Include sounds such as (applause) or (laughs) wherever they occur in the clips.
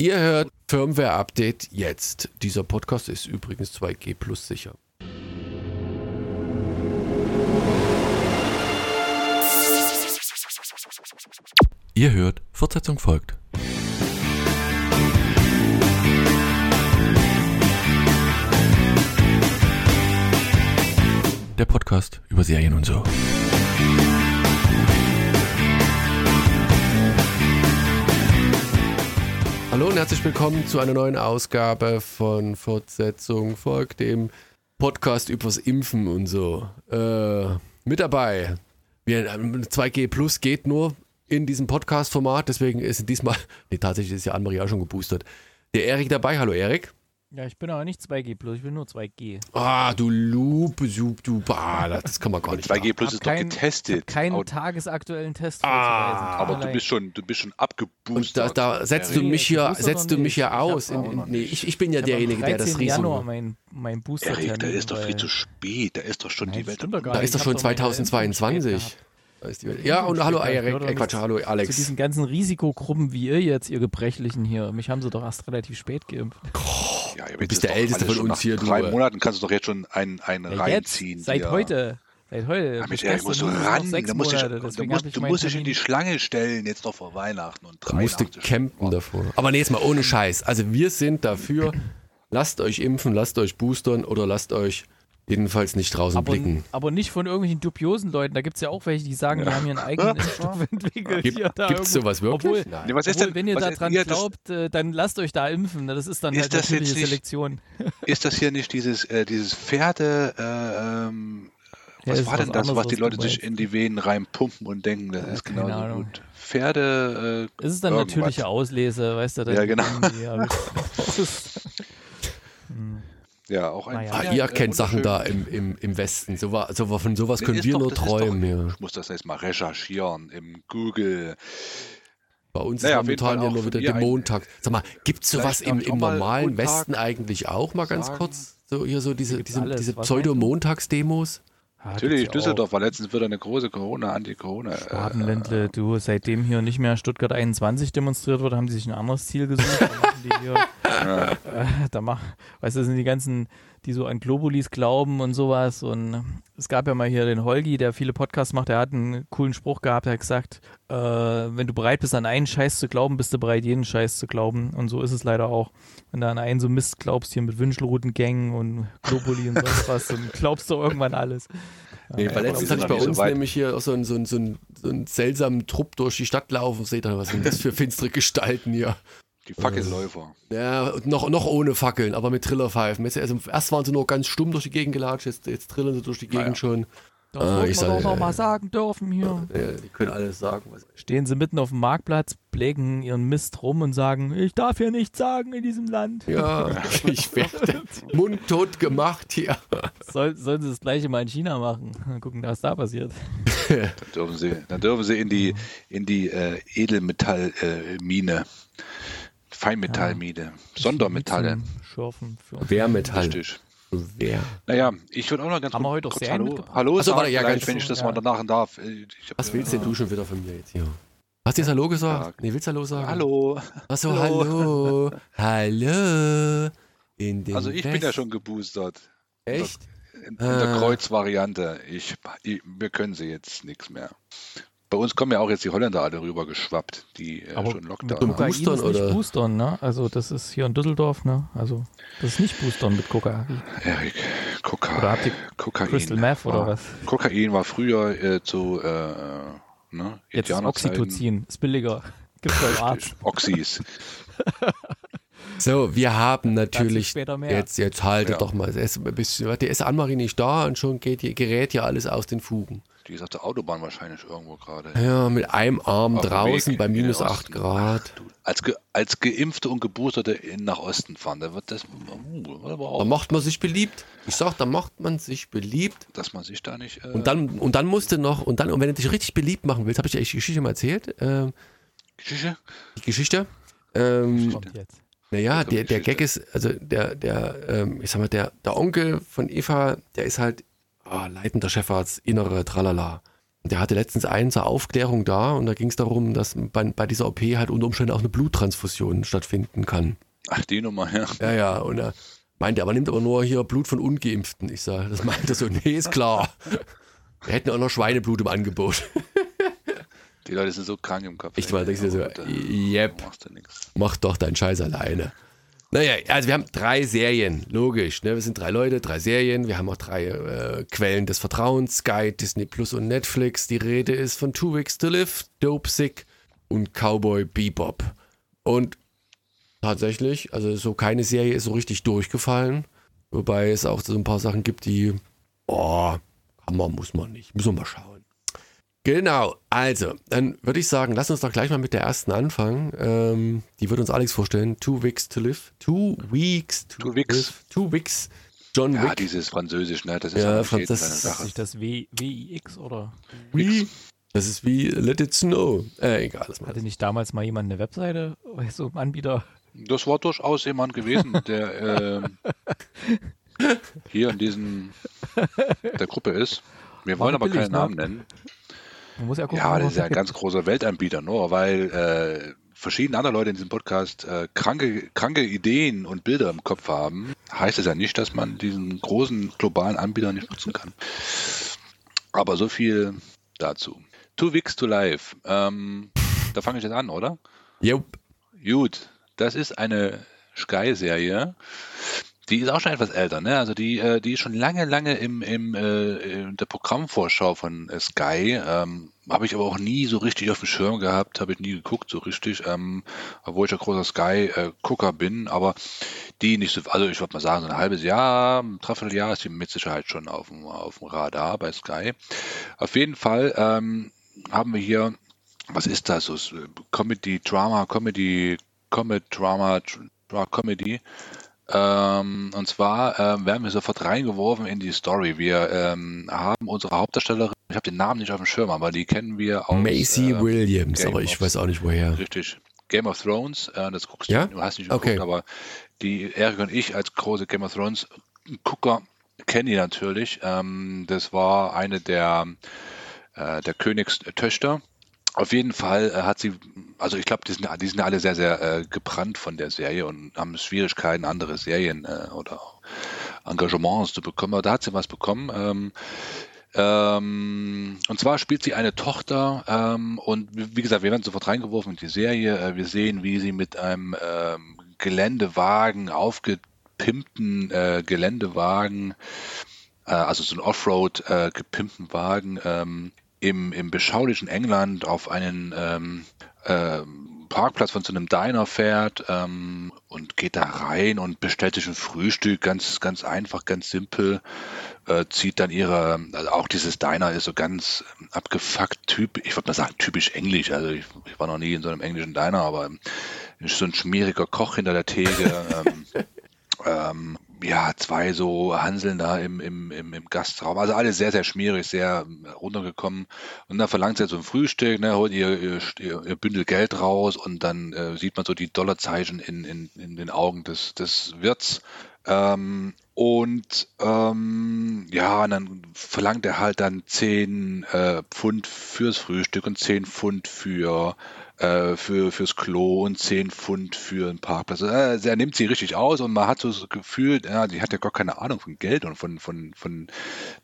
Ihr hört Firmware Update jetzt. Dieser Podcast ist übrigens 2G plus sicher. Ihr hört, Fortsetzung folgt. Der Podcast über Serien und so. Hallo und herzlich willkommen zu einer neuen Ausgabe von Fortsetzung folgt dem Podcast übers Impfen und so. Äh, mit dabei. Wir, 2G Plus geht nur in diesem Podcast-Format, deswegen ist diesmal, (laughs) nee, tatsächlich ist ja Anne-Marie auch schon geboostert. Der Erik dabei. Hallo Erik. Ja, ich bin aber nicht 2G Plus, ich bin nur 2G. Ah, du Lupe, Sup, du, ah, das kann man gar nicht 2G Plus ist kein- doch getestet. Keinen Aber- tagesaktuellen Test Ah, aber du bist schon, du bist schon Und abgeboostert. da, da setzt du mich hier, setzt du mich hier. Ich aus. auch In, noch nee, ich, ich bin ja Ich derjenige, der das 13. Risiko. Januar mein, mein booster Erik, da ist doch viel zu spät. Da ist doch schon Nein, die Welt. Da ist doch Ich schon hab meine Impfung 2022. spät Da ist die Welt. Ja, und hallo. Erik, äh, Quatsch, hallo Zu Alex. diesen ganzen Risikogruppen wie ihr jetzt, ihr Gebrechlichen hier. Mich haben sie doch erst relativ spät geimpft. Ja, Du bist der Älteste von uns hier, Nach du. drei Monaten kannst du doch jetzt schon einen, einen Ja, reinziehen. jetzt, seit hier. heute. Seit heute. Ja, mit es noch ran. Da musst du, Monate, dich- du deswegen musst, ich du musst dich in die Schlange stellen, jetzt noch vor Weihnachten. Und Du musst 83 campen Stunden. davor. Aber nee, jetzt mal ohne Scheiß. Also wir sind dafür, lasst euch impfen, lasst euch boostern oder lasst euch jedenfalls nicht draußen aber, blicken. aber nicht von irgendwelchen dubiosen Leuten. Da gibt es ja auch welche, die sagen, die haben ihren eigenen Impfstoff (laughs) entwickelt. Gibt, hier, da gibt's irgendwo. sowas wirklich? Obwohl, Nein. Nee, was ist Obwohl, denn, wenn ihr was da ist- dran ja, das- glaubt, äh, dann lasst euch da impfen. Das ist dann Ist halt das natürliche nicht- Selektion. Ist das hier nicht dieses, äh, dieses Pferde, äh, ähm, Ja, was ist war denn was das, anderes, was die Leute sich in die Venen reinpumpen und denken, das ist keine genauso Ahnung. gut. Pferde, äh, Es ist dann irgendwas. natürliche Auslese, weißt du? Ja, genau. (laughs) ja. Ja, auch ein Naja. Ah, ja, ihr äh, kennt Sachen da im, im, im Westen. So, war- so, war- von sowas Nee, können wir doch- nur träumen. Doch, Ja. Ich muss das jetzt mal recherchieren im Google. Bei uns Naja, ist momentan ja auch nur wieder der Montag. Sag mal, gibt es sowas im, im auch mal normalen Westen eigentlich auch mal ganz sagen. kurz? So hier so diese, diese, alles. diese? Pseudo-Montagsdemos? Ah, Natürlich, ja Düsseldorf war letztens wieder eine große Corona, Anti-Corona. auch. Schwabenländle, du, seitdem hier nicht mehr Stuttgart 21 demonstriert wird, haben die sich ein anderes Ziel gesucht. (laughs) Da machen die hier, Ja. äh, da mach, weißt du, das sind die ganzen, die so an Globulis glauben und sowas. Und es gab ja mal hier den Holgi, der viele Podcasts macht, der hat einen coolen Spruch gehabt, der hat gesagt, äh, wenn du bereit bist, an einen Scheiß zu glauben, bist du bereit, jeden Scheiß zu glauben. Und so ist es leider auch. Wenn du an einen so Mist glaubst, hier mit Wünschelrouten-Gängen und Globuli und sonst was, dann glaubst du irgendwann alles. Nee, weil aber letztens hatte ich bei so uns weit. nämlich hier auch so einen, so, einen, so, einen, so einen seltsamen Trupp durch die Stadt laufen. Seht ihr, was sind das für finstere Gestalten hier? Die Fackelläufer. Ja, und noch, noch ohne Fackeln, aber mit Trillerpfeifen. Jetzt, also erst waren sie nur ganz stumm durch die Gegend gelatscht, jetzt, jetzt trillen sie durch die Gegend Naja. schon. Das Ah, ich man sag, doch noch äh, mal sagen dürfen hier. Ja, die können alles sagen. Was Stehen sie mitten auf dem Marktplatz, pflegen ihren Mist rum und sagen, ich darf hier nichts sagen in diesem Land. ja, (laughs) ich werde mundtot gemacht hier. Soll, sollen sie das gleiche mal in China machen? Mal gucken, was da passiert. Dann dürfen sie, dann dürfen sie in die, in die äh, Edelmetallmine, äh, Mine. Feinmetallmine, Sondermetalle. Schürfen für. Wehrmetall. Richtig. Wer? Naja, ich würde auch noch ganz Haben wir heute auch kurz Serien Hallo? Hallo Ach so, sagen, warte, ja, wenn ich das ja. mal danach darf. Äh, Ich hab, Was willst äh, denn du schon wieder von mir jetzt hier? Hast du jetzt Hallo gesagt? Ja. Nee, willst du Hallo sagen? Hallo. Achso, Hallo. hallo. Hallo. In den Also ich bin ja West- schon geboostert. Echt? In, in der Ah. Kreuzvariante. Ich, ich, wir können sie jetzt nichts mehr. Bei uns kommen ja auch jetzt die Holländer alle rüber geschwappt, die äh, schon mit Lockdown Kokain- haben. Boostern ist nicht oder? Boostern, ne? Also das ist hier in Düsseldorf, ne? Also das ist nicht Boostern mit Kokain. Erik, Koka Oder habt ihr Kokain. Crystal Meth oder war, was? Kokain war früher äh, zu äh, ne, Jetzt. Oxytocin, ist billiger. (laughs) Gibt's beim Arzt. (laughs) Oxys. (laughs) So, wir haben natürlich später mehr. jetzt, jetzt haltet Ja. doch mal. Es ist ein bisschen, warte, ist Annemarie nicht da und schon geht, hier- gerät ja alles aus den Fugen. Die der Autobahn wahrscheinlich irgendwo gerade. Ja, mit einem Arm Auf draußen Weg bei minus Osten. 8 Grad. Du, als, Ge als Geimpfte und Geboosterte in nach Osten fahren, da wird das, uh, Da macht man sich beliebt. Ich sag, da macht man sich beliebt. dass man sich da nicht. Äh, Und dann, und dann musste noch, und dann, und wenn du dich richtig beliebt machen willst, habe ich dir echt die Geschichte mal erzählt, ähm, Geschichte? die Geschichte. Ähm, Kommt jetzt. naja, der, der. Gag ist, also der, der, ähm, ich sag mal, der, der Onkel von Eva, der ist halt ah, leitender Chefarzt, innere Tralala. Der hatte letztens einen zur Aufklärung da und da ging es darum, dass bei, bei dieser OP halt unter Umständen auch eine Bluttransfusion stattfinden kann. Ach, die Nummer, ja. Ja, ja, und er meinte, aber nimmt aber nur hier Blut von Ungeimpften. Ich sage, das meinte so, nee, ist klar. Wir hätten auch noch Schweineblut im Angebot. Die Leute sind so krank im Kopf. Ich war, denkst du so, yep, mach doch deinen Scheiß alleine. Naja, also wir haben drei Serien, logisch. Ne? Wir sind drei Leute, drei Serien. Wir haben auch drei äh, Quellen des Vertrauens: Sky, Disney Plus und Netflix. Die Rede ist von Two Weeks to Live, Dope Sick und Cowboy Bebop. Und tatsächlich, also so keine Serie ist so richtig durchgefallen. Wobei es auch so ein paar Sachen gibt, die, oh, kann man, muss man nicht. Müssen wir mal schauen. Genau, also, dann würde ich sagen, lass uns doch gleich mal mit der ersten anfangen. Ähm, die wird uns Alex vorstellen. Two Weeks to Live. Two Weeks to Two Weeks. Live. Two Weeks. John Ja, Wick. dieses Französisch, ne? Das ist Ja, ja, Französ- seine Ist Sache. nicht das w WIX oder Wie? Das ist wie Let It Snow. Äh, egal. Das hatte nicht damals mal jemand eine Webseite, (laughs) so ein Anbieter? Das war durchaus jemand gewesen, der ähm, (laughs) hier in diesem der Gruppe ist. Wir wollen aber keinen ne? Namen nennen. Man muss ja gucken, Ja, das ist ja ein ganz großer Weltanbieter, nur weil äh, verschiedene andere Leute in diesem Podcast äh, kranke, kranke Ideen und Bilder im Kopf haben, heißt es ja nicht, dass man diesen großen globalen Anbieter nicht nutzen kann. Aber so viel dazu. Two Weeks to Life. Ähm, da fange ich jetzt an, oder? Jupp. Gut, das ist eine Sky-Serie. Die ist auch schon etwas älter, ne? Also die, äh, die ist schon lange, lange im, im äh, in der Programmvorschau von äh, Sky. Ähm, habe ich aber auch nie so richtig auf dem Schirm gehabt, habe ich nie geguckt, so richtig, ähm, obwohl ich ein großer Sky-Gucker bin, aber die nicht so, also ich würde mal sagen, so ein halbes Jahr, ein Dreivierteljahr ist die mit Sicherheit schon auf dem, auf dem Radar bei Sky. Auf jeden Fall ähm, haben wir hier, was ist das, so äh, Comedy, Drama, Comedy, Comedy, Drama, Dra Comedy. Ähm, und zwar ähm, werden wir sofort reingeworfen in die Story. Wir ähm, haben unsere Hauptdarstellerin, ich habe den Namen nicht auf dem Schirm, aber die kennen wir aus Macy äh, Williams, Game aber ich of- weiß auch nicht woher. Richtig. Game of Thrones, äh, das guckst Ja? du, du hast nicht Okay. geguckt, aber die Erik und ich als große Game of Thrones Gucker kennen die natürlich. Ähm, das war eine der, äh, der Königstöchter. Auf jeden Fall äh, hat sie, also ich glaube, die sind, die sind alle sehr, sehr äh, gebrannt von der Serie und haben Schwierigkeiten, andere Serien äh, oder Engagements zu bekommen. Aber da hat sie was bekommen. Ähm, ähm, und zwar spielt sie eine Tochter ähm, und wie gesagt, wir werden sofort reingeworfen in die Serie. Äh, wir sehen, wie sie mit einem ähm, Geländewagen, aufgepimpten äh, Geländewagen, also so ein Offroad gepimpten Wagen, ähm, im, im beschaulichen England auf einen ähm, ähm, Parkplatz von so einem Diner fährt ähm, und geht da rein und bestellt sich ein Frühstück, ganz, ganz einfach, ganz simpel, äh, zieht dann ihre, also auch dieses Diner ist so ganz abgefuckt, typ, ich würde mal sagen, typisch englisch, also ich, ich war noch nie in so einem englischen Diner, aber ähm, ist so ein schmieriger Koch hinter der Theke, ähm, (laughs) ähm, ja, zwei so Hanseln da im, im, im, im Gastraum. Also alles sehr, sehr schmierig, sehr ähm, runtergekommen. Und dann verlangt sie so ein Frühstück, ne, holt ihr, ihr, ihr Bündel Geld raus und dann äh, sieht man so die Dollarzeichen in, in, in den Augen des, des Wirts. Ähm, und ähm, ja, und dann verlangt er halt dann 10 äh, Pfund fürs Frühstück und 10 Pfund für, äh, für, fürs Klo und 10 Pfund für einen Parkplatz. Äh, er nimmt sie richtig aus und man hat so das Gefühl, ja, die hat ja gar keine Ahnung von Geld und von, von, von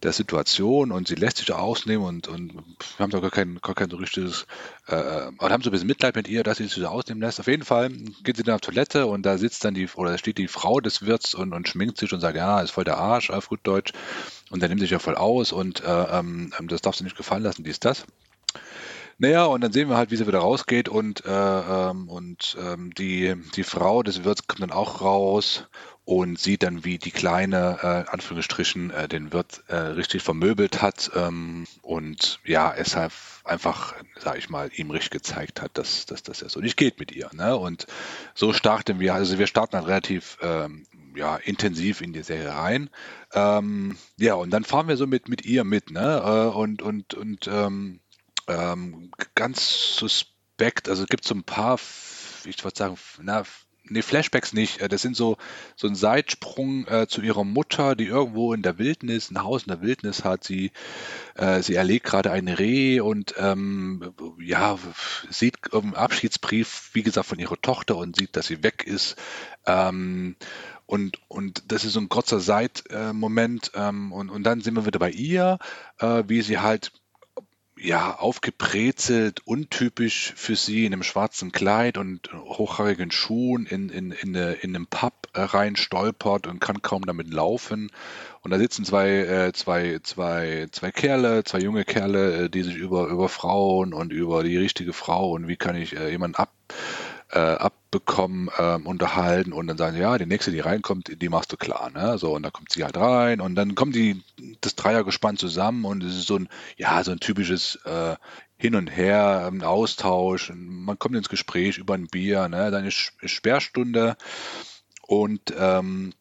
der Situation und sie lässt sich ausnehmen und, und haben da gar kein, gar kein so richtiges, äh, und haben so ein bisschen Mitleid mit ihr, dass sie sich da ausnehmen lässt. Auf jeden Fall geht sie dann auf Toilette und da sitzt dann die, oder steht die Frau des Wirts und, und schminkt sich und sagt, ja, ist voll der Arsch, auf gut Deutsch. Und der nimmt sich ja voll aus und äh, ähm, das darfst du nicht gefallen lassen, dies, das. Naja, und dann sehen wir halt, wie sie wieder rausgeht und, äh, ähm, und ähm, die, die Frau des Wirts kommt dann auch raus und sieht dann, wie die Kleine, äh, Anführungsstrichen, äh, den Wirt äh, richtig vermöbelt hat ähm, und ja, es halt einfach, sag ich mal, ihm richtig gezeigt hat, dass, dass das ja so nicht geht mit ihr. Ne? Und so starten wir, also wir starten dann relativ ähm, ja, intensiv in die Serie rein. Ähm, ja, und dann fahren wir so mit, mit ihr mit, ne? Äh, und und, und ähm, ähm, ganz suspekt, also es gibt so ein paar, ich würde sagen, na, nee, Flashbacks nicht. Äh, das sind so, so ein Seitsprung äh, zu ihrer Mutter, die irgendwo in der Wildnis, ein Haus in der Wildnis hat. Sie, äh, sie erlegt gerade ein Reh und ähm, ja, sieht im Abschiedsbrief, wie gesagt, von ihrer Tochter und sieht, dass sie weg ist. Ähm, und, und das ist so ein kurzer Seitmoment. Ähm, und, und dann sind wir wieder bei ihr, äh, wie sie halt ja, aufgebrezelt, untypisch für sie in einem schwarzen Kleid und hochhaarigen Schuhen in, in, in, eine, in einem Pub äh, rein stolpert und kann kaum damit laufen. Und da sitzen zwei, äh, zwei, zwei, zwei Kerle, zwei junge Kerle, äh, die sich über, über Frauen und über die richtige Frau und wie kann ich äh, jemanden ab, äh, abbekommen, äh, unterhalten und dann sagen sie, ja, die nächste, die reinkommt, die machst du klar. Ne? So, und dann kommt sie halt rein und dann kommt die, das Dreiergespann zusammen und es ist so ein, ja, so ein typisches äh, Hin und Her, ein Austausch, man kommt ins Gespräch über ein Bier, ne? dann ist Sperrstunde und ähm,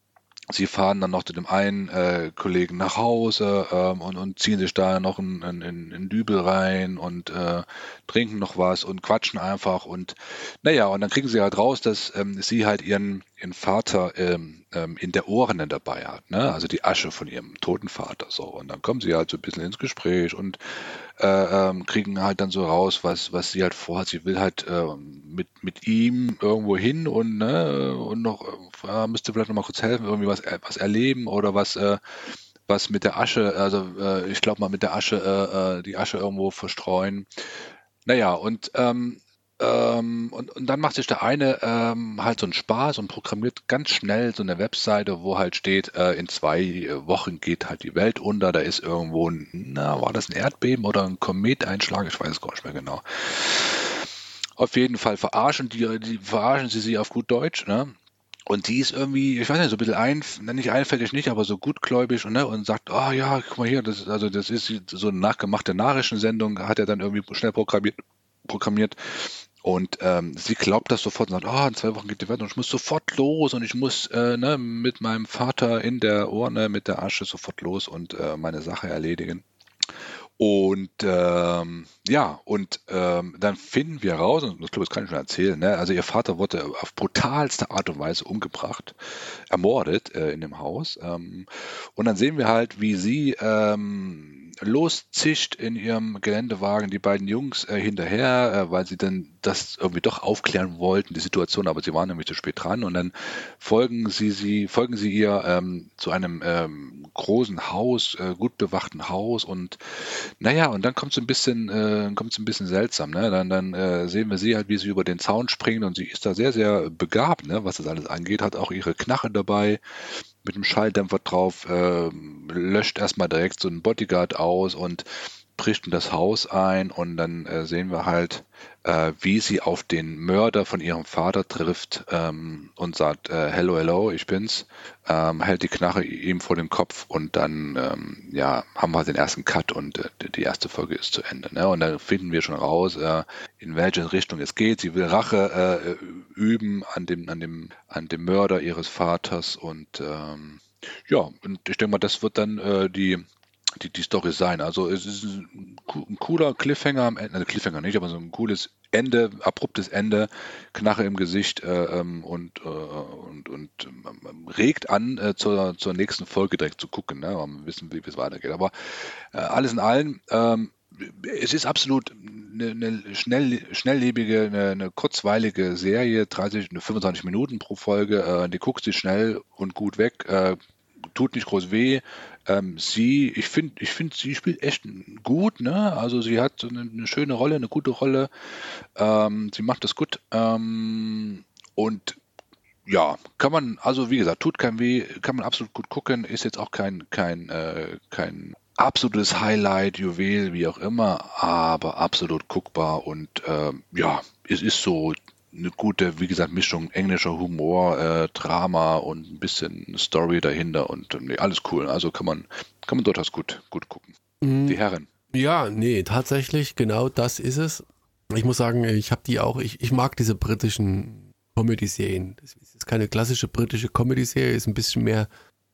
Sie fahren dann noch zu dem einen äh, Kollegen nach Hause ähm, und, und ziehen sich da noch in, in, in Dübel rein und äh, trinken noch was und quatschen einfach und naja, und dann kriegen sie halt raus, dass ähm, sie halt ihren, ihren Vater ähm, ähm, in der Urne dabei hat, ne? also die Asche von ihrem toten Vater so. Und dann kommen sie halt so ein bisschen ins Gespräch und äh, ähm, kriegen halt dann so raus, was, was sie halt vorhat. Sie will halt äh, mit, mit ihm irgendwo hin und, ne, und noch, äh, müsste vielleicht noch mal kurz helfen, irgendwie was, äh, was erleben oder was, äh, was mit der Asche, also äh, ich glaube mal mit der Asche, äh, äh, die Asche irgendwo verstreuen. Naja, und ähm, ähm, und, und dann macht sich der eine ähm, halt so einen Spaß und programmiert ganz schnell so eine Webseite, wo halt steht, äh, in zwei Wochen geht halt die Welt unter, da ist irgendwo, ein, na, war das ein Erdbeben oder ein Kometeinschlag? Ich weiß es gar nicht mehr genau. Auf jeden Fall verarschen die, die verarschen sie sie auf gut Deutsch, ne? Und die ist irgendwie, ich weiß nicht, so ein bisschen ein, nicht einfältig nicht, aber so gutgläubig und, ne, und sagt, oh ja, guck mal hier, das, also das ist so eine nachgemachte Nachrichtensendung, hat er dann irgendwie schnell programmiert, programmiert. Und ähm, sie glaubt das sofort und sagt, ah, oh, in zwei Wochen geht die Welt und ich muss sofort los und ich muss äh, ne, mit meinem Vater in der Urne, mit der Asche sofort los und äh, meine Sache erledigen. Und ähm, ja, und ähm, dann finden wir raus, und das, glaube ich, das kann ich schon erzählen, ne? also ihr Vater wurde auf brutalste Art und Weise umgebracht, ermordet äh, in dem Haus. Ähm, und dann sehen wir halt, wie sie ähm, loszischt in ihrem Geländewagen die beiden Jungs äh, hinterher, äh, weil sie dann das irgendwie doch aufklären wollten, die Situation, aber sie waren nämlich zu spät dran und dann folgen sie, sie folgen sie ihr ähm, zu einem ähm, großen Haus, äh, gut bewachten Haus und naja, und dann kommt es ein bisschen, äh, kommt es ein bisschen seltsam, ne? Dann, dann äh, sehen wir sie halt, wie sie über den Zaun springen und sie ist da sehr, sehr begabt, ne, was das alles angeht, hat auch ihre Knarre dabei, mit dem Schalldämpfer drauf, äh, löscht erstmal direkt so einen Bodyguard aus und bricht in das Haus ein und dann äh, sehen wir halt, äh, wie sie auf den Mörder von ihrem Vater trifft ähm, und sagt, äh, hello, hello, ich bin's, ähm, hält die Knarre ihm vor dem Kopf und dann ähm, ja, haben wir den ersten Cut und äh, die erste Folge ist zu Ende. Ne? Und dann finden wir schon raus, äh, in welche Richtung es geht. Sie will Rache äh, üben an dem, an, dem, an dem Mörder ihres Vaters und ähm, ja, und ich denke mal, das wird dann äh, die die, die Story sein. Also es ist ein, ein cooler Cliffhanger am Ende, also Cliffhanger nicht, aber so ein cooles Ende, abruptes Ende, Knarre im Gesicht äh, ähm, und, äh, und, und ähm, regt an, äh, zur, zur nächsten Folge direkt zu gucken, ne, um wissen, wie es weitergeht. Aber äh, alles in allem, ähm, es ist absolut eine, eine schnell, schnelllebige, eine, eine, kurzweilige Serie, 30, 25 Minuten pro Folge. Äh, die guckt sich schnell und gut weg, äh, tut nicht groß weh, ähm, sie, ich finde, ich finde, sie spielt echt gut, ne? Also sie hat eine, eine schöne Rolle, eine gute Rolle. Ähm, sie macht das gut. Ähm, und ja, kann man, also wie gesagt, tut kein weh, kann man absolut gut gucken, ist jetzt auch kein, kein, äh, kein absolutes Highlight, Juwel, wie auch immer, aber absolut guckbar und äh, ja, es ist so eine gute, wie gesagt, Mischung englischer Humor, äh, Drama und ein bisschen Story dahinter und nee, alles cool. Also kann man, kann man durchaus gut, gut gucken. Mhm. Die Herren. Ja, nee, tatsächlich, genau das ist es. Ich muss sagen, ich habe die auch, ich, ich mag diese britischen Comedy-Serien. Das ist keine klassische britische Comedy-Serie, ist ein bisschen mehr,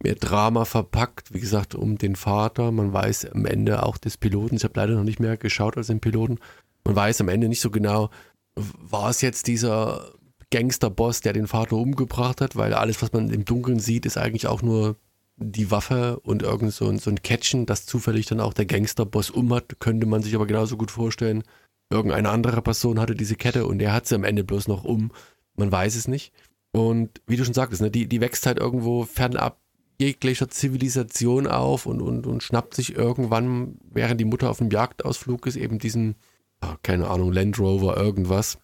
mehr Drama verpackt. Wie gesagt, um den Vater. Man weiß am Ende auch des Piloten, ich habe leider noch nicht mehr geschaut als den Piloten. Man weiß am Ende nicht so genau, war es jetzt dieser Gangsterboss, der den Vater umgebracht hat, weil alles, was man im Dunkeln sieht, ist eigentlich auch nur die Waffe und irgend so ein, so ein Catchen, das zufällig dann auch der Gangsterboss um hat, könnte man sich aber genauso gut vorstellen. Irgendeine andere Person hatte diese Kette und er hat sie am Ende bloß noch um. Man weiß es nicht. Und wie du schon sagtest, ne, die, die wächst halt irgendwo fernab jeglicher Zivilisation auf und, und, und schnappt sich irgendwann, während die Mutter auf einem Jagdausflug ist, eben diesen, keine Ahnung, Land Rover, irgendwas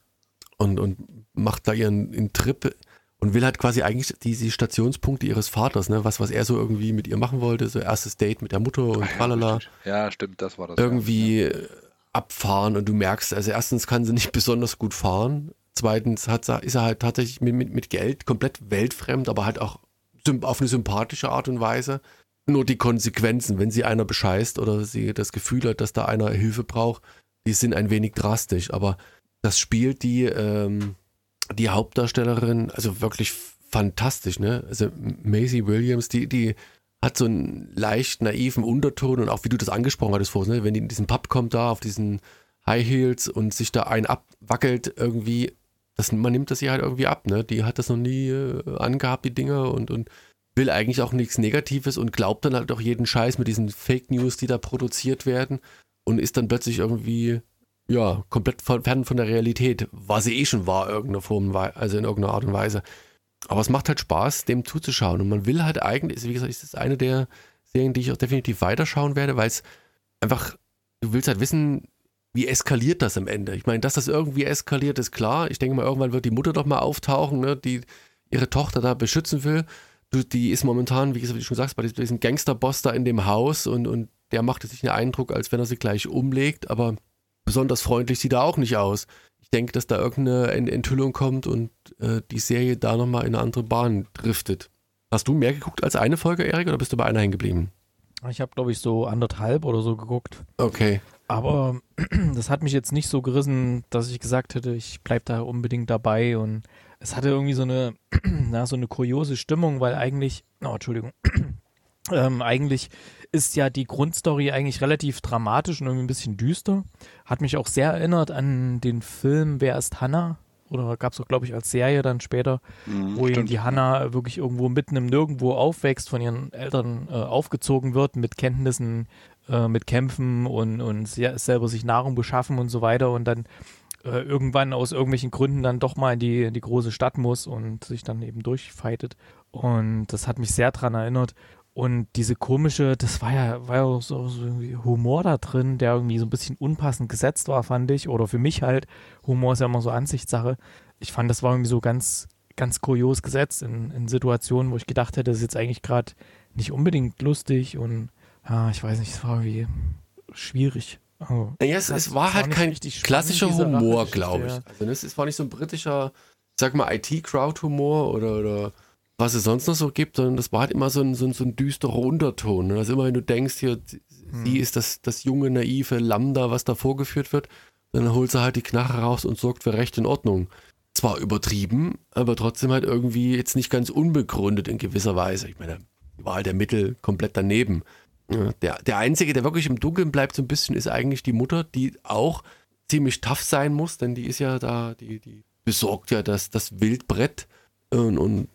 und, und macht da ihren, ihren Trip und will halt quasi eigentlich diese Stationspunkte ihres Vaters, ne, was, was er so irgendwie mit ihr machen wollte, so erstes Date mit der Mutter und ja, tralala. richtig. Ja, stimmt, das war das. irgendwie Ja. äh, abfahren und du merkst, also erstens kann sie nicht (laughs) besonders gut fahren, zweitens hat, sie- ist er halt tatsächlich mit, mit, mit Geld komplett weltfremd, aber halt auch auf eine sympathische Art und Weise. Nur die Konsequenzen, wenn sie einer bescheißt oder sie das Gefühl hat, dass da einer Hilfe braucht, die sind ein wenig drastisch, aber das spielt die, ähm, die Hauptdarstellerin, also wirklich fantastisch, ne? Also Maisie Williams, die, die hat so einen leicht naiven Unterton und auch wie du das angesprochen hattest vorhin, ne? wenn die in diesen Pub kommt da auf diesen High Heels und sich da ein abwackelt irgendwie, das, man nimmt das ihr halt irgendwie ab, ne? Die hat das noch nie äh, angehabt, die Dinger und, und will eigentlich auch nichts Negatives und glaubt dann halt auch jeden Scheiß mit diesen Fake News, die da produziert werden und ist dann plötzlich irgendwie ja, komplett fern von der Realität, was sie eh schon war, irgendeiner Form, also in irgendeiner Art und Weise. Aber es macht halt Spaß, dem zuzuschauen. Und man will halt eigentlich, wie gesagt, es ist eine der Serien, die ich auch definitiv weiterschauen werde, weil es einfach, du willst halt wissen, wie eskaliert das am Ende. Ich meine, dass das irgendwie eskaliert, ist klar. Ich denke mal, irgendwann wird die Mutter doch mal auftauchen, ne, die ihre Tochter da beschützen will. Du, die ist momentan, wie gesagt, wie du schon sagst, bei diesem- diesem Gangsterboss da in dem Haus und, und der macht sich einen Eindruck, als wenn er sie gleich umlegt, aber besonders freundlich sieht er auch nicht aus. Ich denke, dass da irgendeine Ent- Enthüllung kommt und äh, die Serie da nochmal in eine andere Bahn driftet. Hast du mehr geguckt als eine Folge, Erik, oder bist du bei einer hängen geblieben? Ich habe, glaube ich, so anderthalb oder so geguckt. Okay. Aber (clears throat) das hat mich jetzt nicht so gerissen, dass ich gesagt hätte, ich bleib da unbedingt dabei. Und es hatte irgendwie so eine, (clears throat) na, so eine kuriose Stimmung, weil eigentlich, oh, Entschuldigung, (clears throat) ähm, eigentlich ist ja die Grundstory eigentlich relativ dramatisch und irgendwie ein bisschen düster. Hat mich auch sehr erinnert an den Film Wer ist Hannah? Oder gab es auch, glaube ich, als Serie dann später, Mhm, wo eben stimmt. die Hannah wirklich irgendwo mitten im Nirgendwo aufwächst, von ihren Eltern äh, aufgezogen wird mit Kenntnissen, äh, mit Kämpfen und, und se- selber sich Nahrung beschaffen und so weiter und dann äh, irgendwann aus irgendwelchen Gründen dann doch mal in die, in die große Stadt muss und sich dann eben durchfightet. Und das hat mich sehr dran erinnert. Und diese komische, das war ja, war ja auch so, so irgendwie Humor da drin, der irgendwie so ein bisschen unpassend gesetzt war, fand ich. Oder für mich halt. Humor ist ja immer so Ansichtssache. Ich fand, das war irgendwie so ganz, ganz kurios gesetzt in, in Situationen, wo ich gedacht hätte, das ist jetzt eigentlich gerade nicht unbedingt lustig und ja, ich weiß nicht, es war irgendwie schwierig. Oh. Naja, es, es war halt kein klassischer Humor, glaube ich. ja. Also es war nicht so ein britischer, ich sag mal, IT-Crowd-Humor oder, oder was es sonst noch so gibt, sondern das war halt immer so ein, so ein, so ein düsterer Unterton. ne? Also immer, wenn du denkst, hier, sie Hm. sie ist das, das junge, naive Lambda, was da vorgeführt wird, dann holt sie halt die Knarre raus und sorgt für Recht und Ordnung. Zwar übertrieben, aber trotzdem halt irgendwie jetzt nicht ganz unbegründet in gewisser Weise. Ich meine, die Wahl der Mittel komplett daneben. Ja, Der, der Einzige, der wirklich im Dunkeln bleibt so ein bisschen, ist eigentlich die Mutter, die auch ziemlich tough sein muss, denn die ist ja da, die, die besorgt ja das, das Wildbrett und, und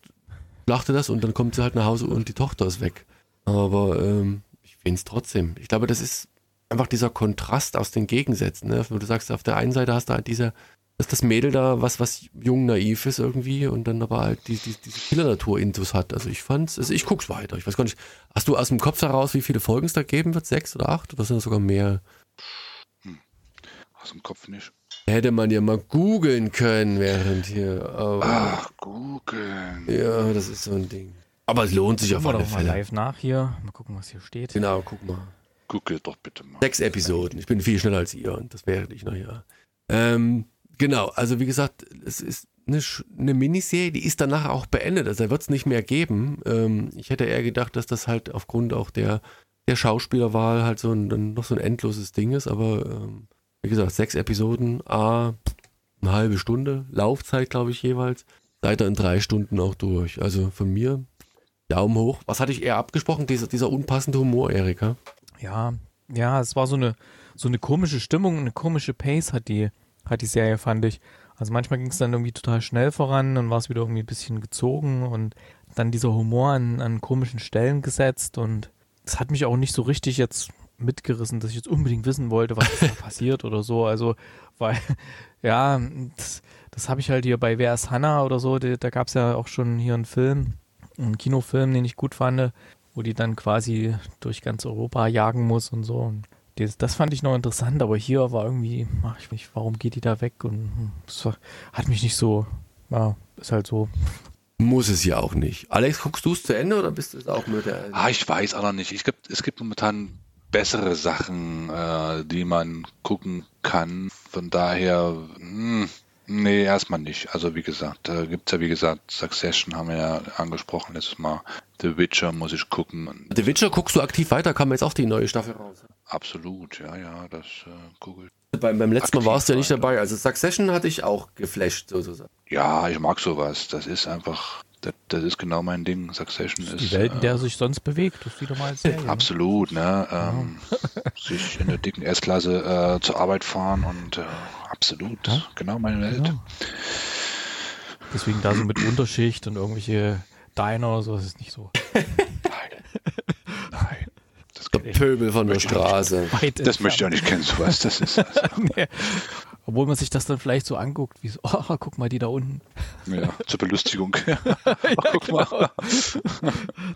schlachtet das und dann kommt sie halt nach Hause und die Tochter ist weg. Aber ähm, ich finde es trotzdem. Ich glaube, das ist einfach dieser Kontrast aus den Gegensätzen. Ne? Wo du sagst, auf der einen Seite hast du halt diese, dass das Mädel da was, was jung naiv ist irgendwie und dann aber halt die, die, diese Killer-Natur-Intus hat. Also ich fand's, also ich guck's weiter. Ich weiß gar nicht, hast du aus dem Kopf heraus, wie viele Folgen es da geben wird? Sechs oder acht? Oder sind das sogar mehr? Aus dem Kopf nicht. Hätte man ja mal googeln können, während hier. Aber, Ach, googeln. ja, das ist so ein Ding. Aber es lohnt sich auf alle doch mal Fälle. live nach hier. Mal gucken, was hier steht. Genau, guck mal. Google doch bitte mal. Sechs Episoden. Ich bin viel schneller als ihr und das wäre ich noch ja. Ähm, genau, also wie gesagt, es ist eine, eine Miniserie, die ist danach auch beendet. Also da wird es nicht mehr geben. Ähm, ich hätte eher gedacht, dass das halt aufgrund auch der, der Schauspielerwahl halt so ein, dann noch so ein endloses Ding ist. Aber ähm, wie gesagt, sechs Episoden, a eine halbe Stunde, Laufzeit glaube ich jeweils. Seid ihr in drei Stunden auch durch. Also von mir Daumen hoch. Was hatte ich eher abgesprochen? Dieser, dieser unpassende Humor, Erika. Ja, ja, es war so eine, so eine komische Stimmung, eine komische Pace hat die, hat die Serie, fand ich. Also manchmal ging es dann irgendwie total schnell voran, dann war es wieder irgendwie ein bisschen gezogen und dann dieser Humor an, an komischen Stellen gesetzt und es hat mich auch nicht so richtig jetzt mitgerissen, dass ich jetzt unbedingt wissen wollte, was da (laughs) passiert oder so. Also, weil, (laughs) ja, das, das habe ich halt hier bei Wer ist Hannah oder so, die, da gab es ja auch schon hier einen Film, einen Kinofilm, den ich gut fand, wo die dann quasi durch ganz Europa jagen muss und so. Und das, das fand ich noch interessant, aber hier war irgendwie, ach ich mich, warum geht die da weg? Und das war, hat mich nicht so, ja, ist halt so. Muss es ja auch nicht. Alex, guckst du es zu Ende oder bist du es auch mit der? Ah, ich weiß auch noch nicht. Ich gibt, es gibt momentan bessere Sachen, äh, die man gucken kann. Von daher, mh, hm, nee, erstmal nicht. Also wie gesagt, da gibt es ja wie gesagt, Succession haben wir ja angesprochen letztes Mal. The Witcher muss ich gucken. The Witcher guckst du aktiv weiter, kam jetzt auch die neue Staffel raus. Absolut, ja, ja, das äh, gucke ich. Beim, beim letzten Mal warst du ja nicht dabei. Also Succession hatte ich auch geflasht, sozusagen. Ja, ich mag sowas. Das ist einfach, das, das ist genau mein Ding. Succession ist. Die Welt, in der äh, sich sonst bewegt, das wieder mal Serie. Ne? Absolut, ne? Ähm, sich in der dicken S-Klasse äh, zur Arbeit fahren und äh, absolut, ja? genau meine Welt. Genau. Deswegen da so mit Unterschicht und irgendwelche Diner, so ist es nicht so. Pöbel von der Straße. Das möchte ich auch nicht kennen, sowas. Das ist (laughs) also. nee. Obwohl man sich das dann vielleicht so anguckt, wie so, (laughs) oh, guck mal, die da unten. Ja, zur Belustigung. (laughs) ja, guck genau. mal.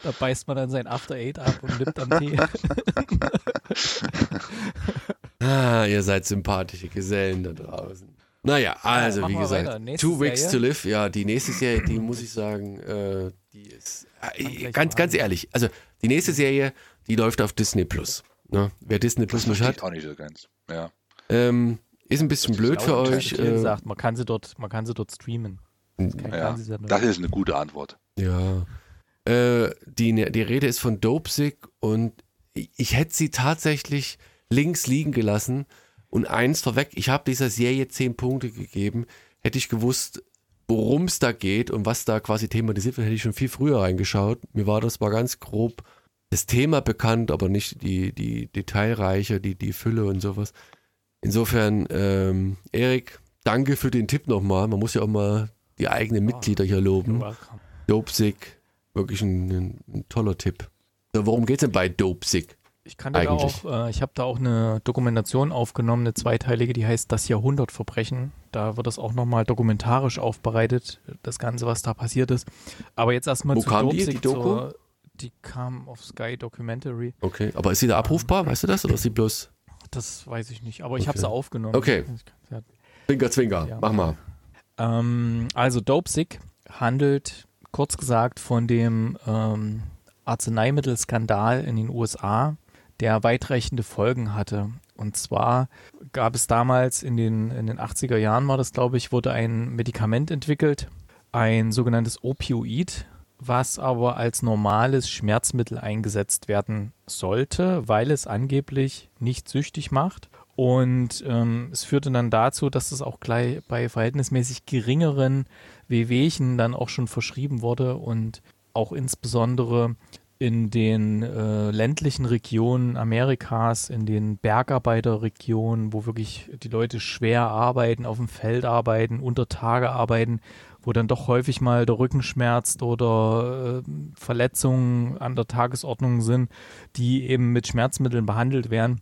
da beißt man dann sein After Eight ab und nippt am Tee. (laughs) ah, ihr seid sympathische Gesellen da draußen. Naja, also ja, wie gesagt, Two Weeks Serie. to Live, ja, die nächste Serie, die muss ich sagen, äh, die ist äh, ganz, ganz ehrlich, also die nächste Serie, die läuft auf Disney Plus. Ne? Wer Disney Plus nicht hat. auch nicht so ganz. Ja. Ähm, ist ein bisschen blöd für euch. Äh, gesagt, man kann sie dort, man kann sie dort streamen. Das, ja, das ist eine gute Antwort. Ja. Äh, die, die Rede ist von Dopesick und ich, ich hätte sie tatsächlich links liegen gelassen und eins vorweg, ich habe dieser Serie zehn Punkte gegeben. Hätte ich gewusst, worum es da geht und was da quasi thematisiert wird, hätte ich schon viel früher reingeschaut. Mir war das mal ganz grob das Thema bekannt, aber nicht die, die Detailreiche, die, die Fülle und sowas. Insofern, ähm, Erik, danke für den Tipp nochmal. Man muss ja auch mal die eigenen Mitglieder hier loben. Dopesick, wirklich ein, ein, toller Tipp. Worum geht es denn bei Dopesick? Ich kann da auch, äh, ich habe da auch eine Dokumentation aufgenommen, eine zweiteilige, die heißt Das Jahrhundertverbrechen. Da wird das auch nochmal dokumentarisch aufbereitet, das Ganze, was da passiert ist. Aber jetzt erstmal zu kam Dopesick, die, die Doku? Zur, die kam auf Sky Documentary. Okay, aber ist sie da abrufbar? Weißt du das? Oder ist sie bloß. Das weiß ich nicht, aber ich okay. habe sie aufgenommen. Okay. Zwinker, Zwinker, ja. mach mal. Ähm, also Dopesick handelt, kurz gesagt, von dem ähm, Arzneimittelskandal in den USA, der weitreichende Folgen hatte. Und zwar gab es damals in den, in den 80er Jahren, war das glaube ich, wurde ein Medikament entwickelt, ein sogenanntes Opioid, was aber als normales Schmerzmittel eingesetzt werden sollte, weil es angeblich nicht süchtig macht. Und ähm, es führte dann dazu, dass es auch gleich bei verhältnismäßig geringeren Wehwehchen dann auch schon verschrieben wurde und auch insbesondere in den äh, ländlichen Regionen Amerikas, in den Bergarbeiterregionen, wo wirklich die Leute schwer arbeiten, auf dem Feld arbeiten, unter Tage arbeiten, wo dann doch häufig mal der Rücken schmerzt oder äh, Verletzungen an der Tagesordnung sind, die eben mit Schmerzmitteln behandelt werden.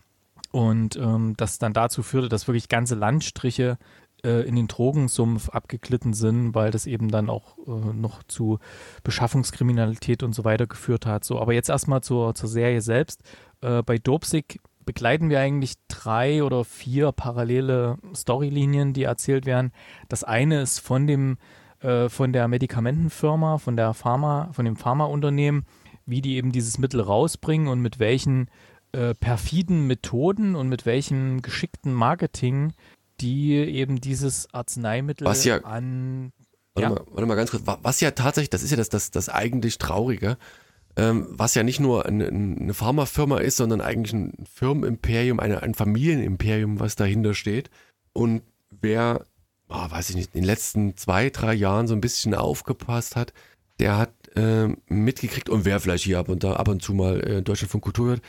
Und ähm, das dann dazu führte, dass wirklich ganze Landstriche äh, in den Drogensumpf abgeglitten sind, weil das eben dann auch äh, noch zu Beschaffungskriminalität und so weiter geführt hat. So, aber jetzt erstmal zur, zur Serie selbst. Äh, bei Dopsig begleiten wir eigentlich drei oder vier parallele Storylinien, die erzählt werden. Das eine ist von dem äh, von der Medikamentenfirma, von der Pharma, von dem Pharmaunternehmen, wie die eben dieses Mittel rausbringen und mit welchen äh, perfiden Methoden und mit welchem geschickten Marketing die eben dieses Arzneimittel was ja, an. Warte, ja. mal, warte mal ganz kurz, was ja tatsächlich, das ist ja das, das, das eigentlich Traurige, ähm, was ja nicht nur eine, eine Pharmafirma ist, sondern eigentlich ein Firmenimperium, eine, ein Familienimperium, was dahinter steht. Und wer oh, weiß ich nicht, in den letzten zwei, drei Jahren so ein bisschen aufgepasst hat, der hat äh, mitgekriegt, und wer vielleicht hier ab und da ab und zu mal äh, in Deutschland von Kultur hört,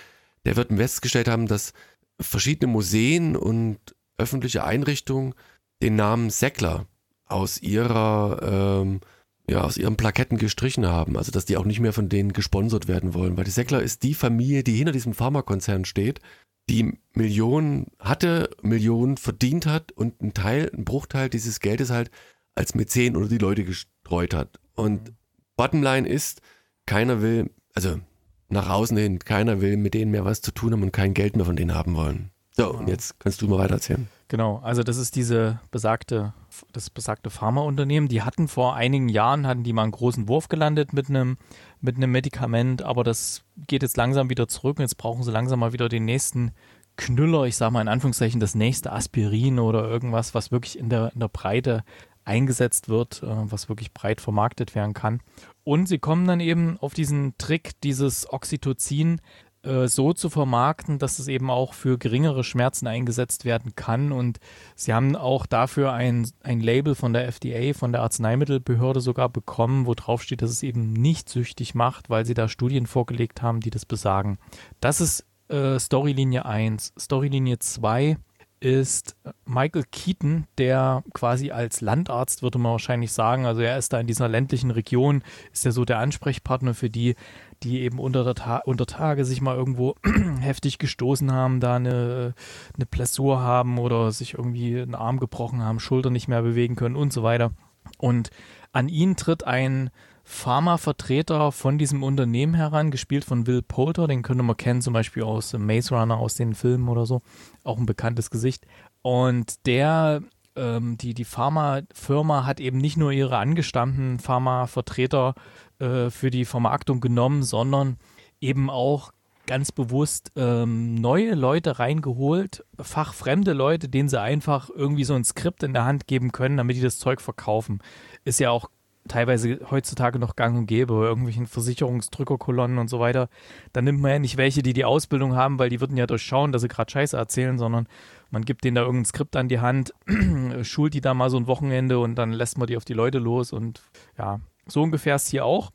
der wird festgestellt haben, dass verschiedene Museen und öffentliche Einrichtungen den Namen Säckler aus ihrer ähm, ja, aus ihren Plaketten gestrichen haben. Also, dass die auch nicht mehr von denen gesponsert werden wollen. Weil die Säckler ist die Familie, die hinter diesem Pharmakonzern steht, die Millionen hatte, Millionen verdient hat und ein Teil, ein Bruchteil dieses Geldes halt als Mäzen oder die Leute gestreut hat. Und Bottomline ist, keiner will, also nach außen hin, keiner will mit denen mehr was zu tun haben und kein Geld mehr von denen haben wollen. So, und jetzt kannst du mal weiter erzählen. Genau, also das ist diese besagte, das besagte Pharmaunternehmen. Die hatten vor einigen Jahren, hatten die mal einen großen Wurf gelandet mit einem, mit einem Medikament, aber das geht jetzt langsam wieder zurück und jetzt brauchen sie langsam mal wieder den nächsten Knüller, ich sage mal in Anführungszeichen das nächste Aspirin oder irgendwas, was wirklich in der, in der Breite eingesetzt wird, äh, was wirklich breit vermarktet werden kann. Und sie kommen dann eben auf diesen Trick, dieses Oxytocin äh, so zu vermarkten, dass es eben auch für geringere Schmerzen eingesetzt werden kann. Und sie haben auch dafür ein, ein Label von der FDA, von der Arzneimittelbehörde sogar bekommen, wo drauf steht, dass es eben nicht süchtig macht, weil sie da Studien vorgelegt haben, die das besagen. Das ist äh, Storylinie 1. Storylinie 2 ist Michael Keaton, der quasi als Landarzt, würde man wahrscheinlich sagen, also er ist da in dieser ländlichen Region, ist ja so der Ansprechpartner für die, die eben unter, Ta unter Tage sich mal irgendwo (clears throat) heftig gestoßen haben, da eine, eine Blessur haben oder sich irgendwie einen Arm gebrochen haben, Schulter nicht mehr bewegen können und so weiter. Und an ihn tritt ein Pharmavertreter von diesem Unternehmen heran, gespielt von Will Poulter, den könnte man kennen, zum Beispiel aus Maze Runner, aus den Filmen oder so, auch ein bekanntes Gesicht. Und der, ähm, die, die Pharmafirma hat eben nicht nur ihre angestammten Pharmavertreter äh, für die Vermarktung genommen, sondern eben auch ganz bewusst ähm, neue Leute reingeholt, fachfremde Leute, denen sie einfach irgendwie so ein Skript in der Hand geben können, damit die das Zeug verkaufen. Ist ja auch teilweise heutzutage noch gang und gäbe, irgendwelchen Versicherungsdrückerkolonnen und so weiter. Da nimmt man ja nicht welche, die die Ausbildung haben, weil die würden ja durchschauen, dass sie gerade Scheiße erzählen, sondern man gibt denen da irgendein Skript an die Hand, (clears throat) schult die da mal so ein Wochenende und dann lässt man die auf die Leute los und ja, so ungefähr ist hier auch.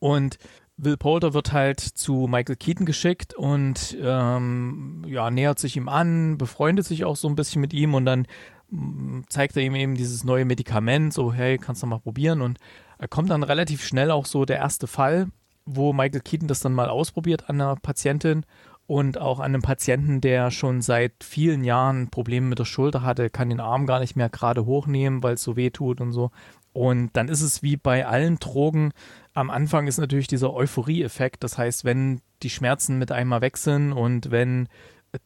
Und Will Poulter wird halt zu Michael Keaton geschickt und ähm, ja, nähert sich ihm an, befreundet sich auch so ein bisschen mit ihm und dann zeigt er ihm eben dieses neue Medikament, so hey, kannst du mal probieren und er kommt dann relativ schnell auch so der erste Fall, wo Michael Keaton das dann mal ausprobiert an einer Patientin und auch an einem Patienten, der schon seit vielen Jahren Probleme mit der Schulter hatte, kann den Arm gar nicht mehr gerade hochnehmen, weil es so weh tut und so. Und dann ist es wie bei allen Drogen, am Anfang ist natürlich dieser Euphorie-Effekt. Das heißt, wenn die Schmerzen mit einmal sind und wenn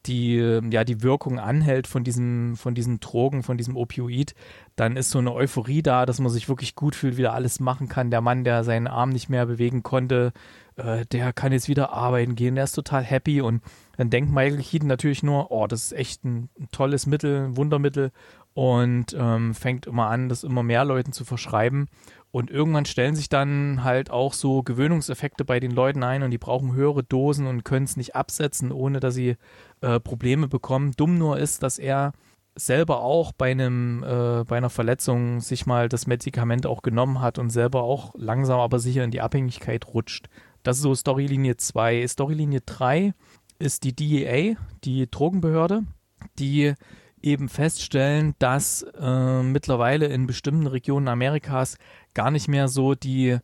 die, ja, die Wirkung anhält von diesem, von diesen Drogen, von diesem Opioid, dann ist so eine Euphorie da, dass man sich wirklich gut fühlt, wieder alles machen kann. Der Mann, der seinen Arm nicht mehr bewegen konnte, äh, der kann jetzt wieder arbeiten gehen, der ist total happy und dann denkt Michael Keaton natürlich nur, oh, das ist echt ein, ein tolles Mittel, ein Wundermittel und ähm, fängt immer an, das immer mehr Leuten zu verschreiben und irgendwann stellen sich dann halt auch so Gewöhnungseffekte bei den Leuten ein und die brauchen höhere Dosen und können es nicht absetzen, ohne dass sie äh, Probleme bekommen. Dumm nur ist, dass er selber auch bei einem äh, bei einer Verletzung sich mal das Medikament auch genommen hat und selber auch langsam aber sicher in die Abhängigkeit rutscht. Das ist so Storylinie 2. Storylinie 3 ist die DEA, die Drogenbehörde, die eben feststellen, dass äh, mittlerweile in bestimmten Regionen Amerikas gar nicht mehr so die,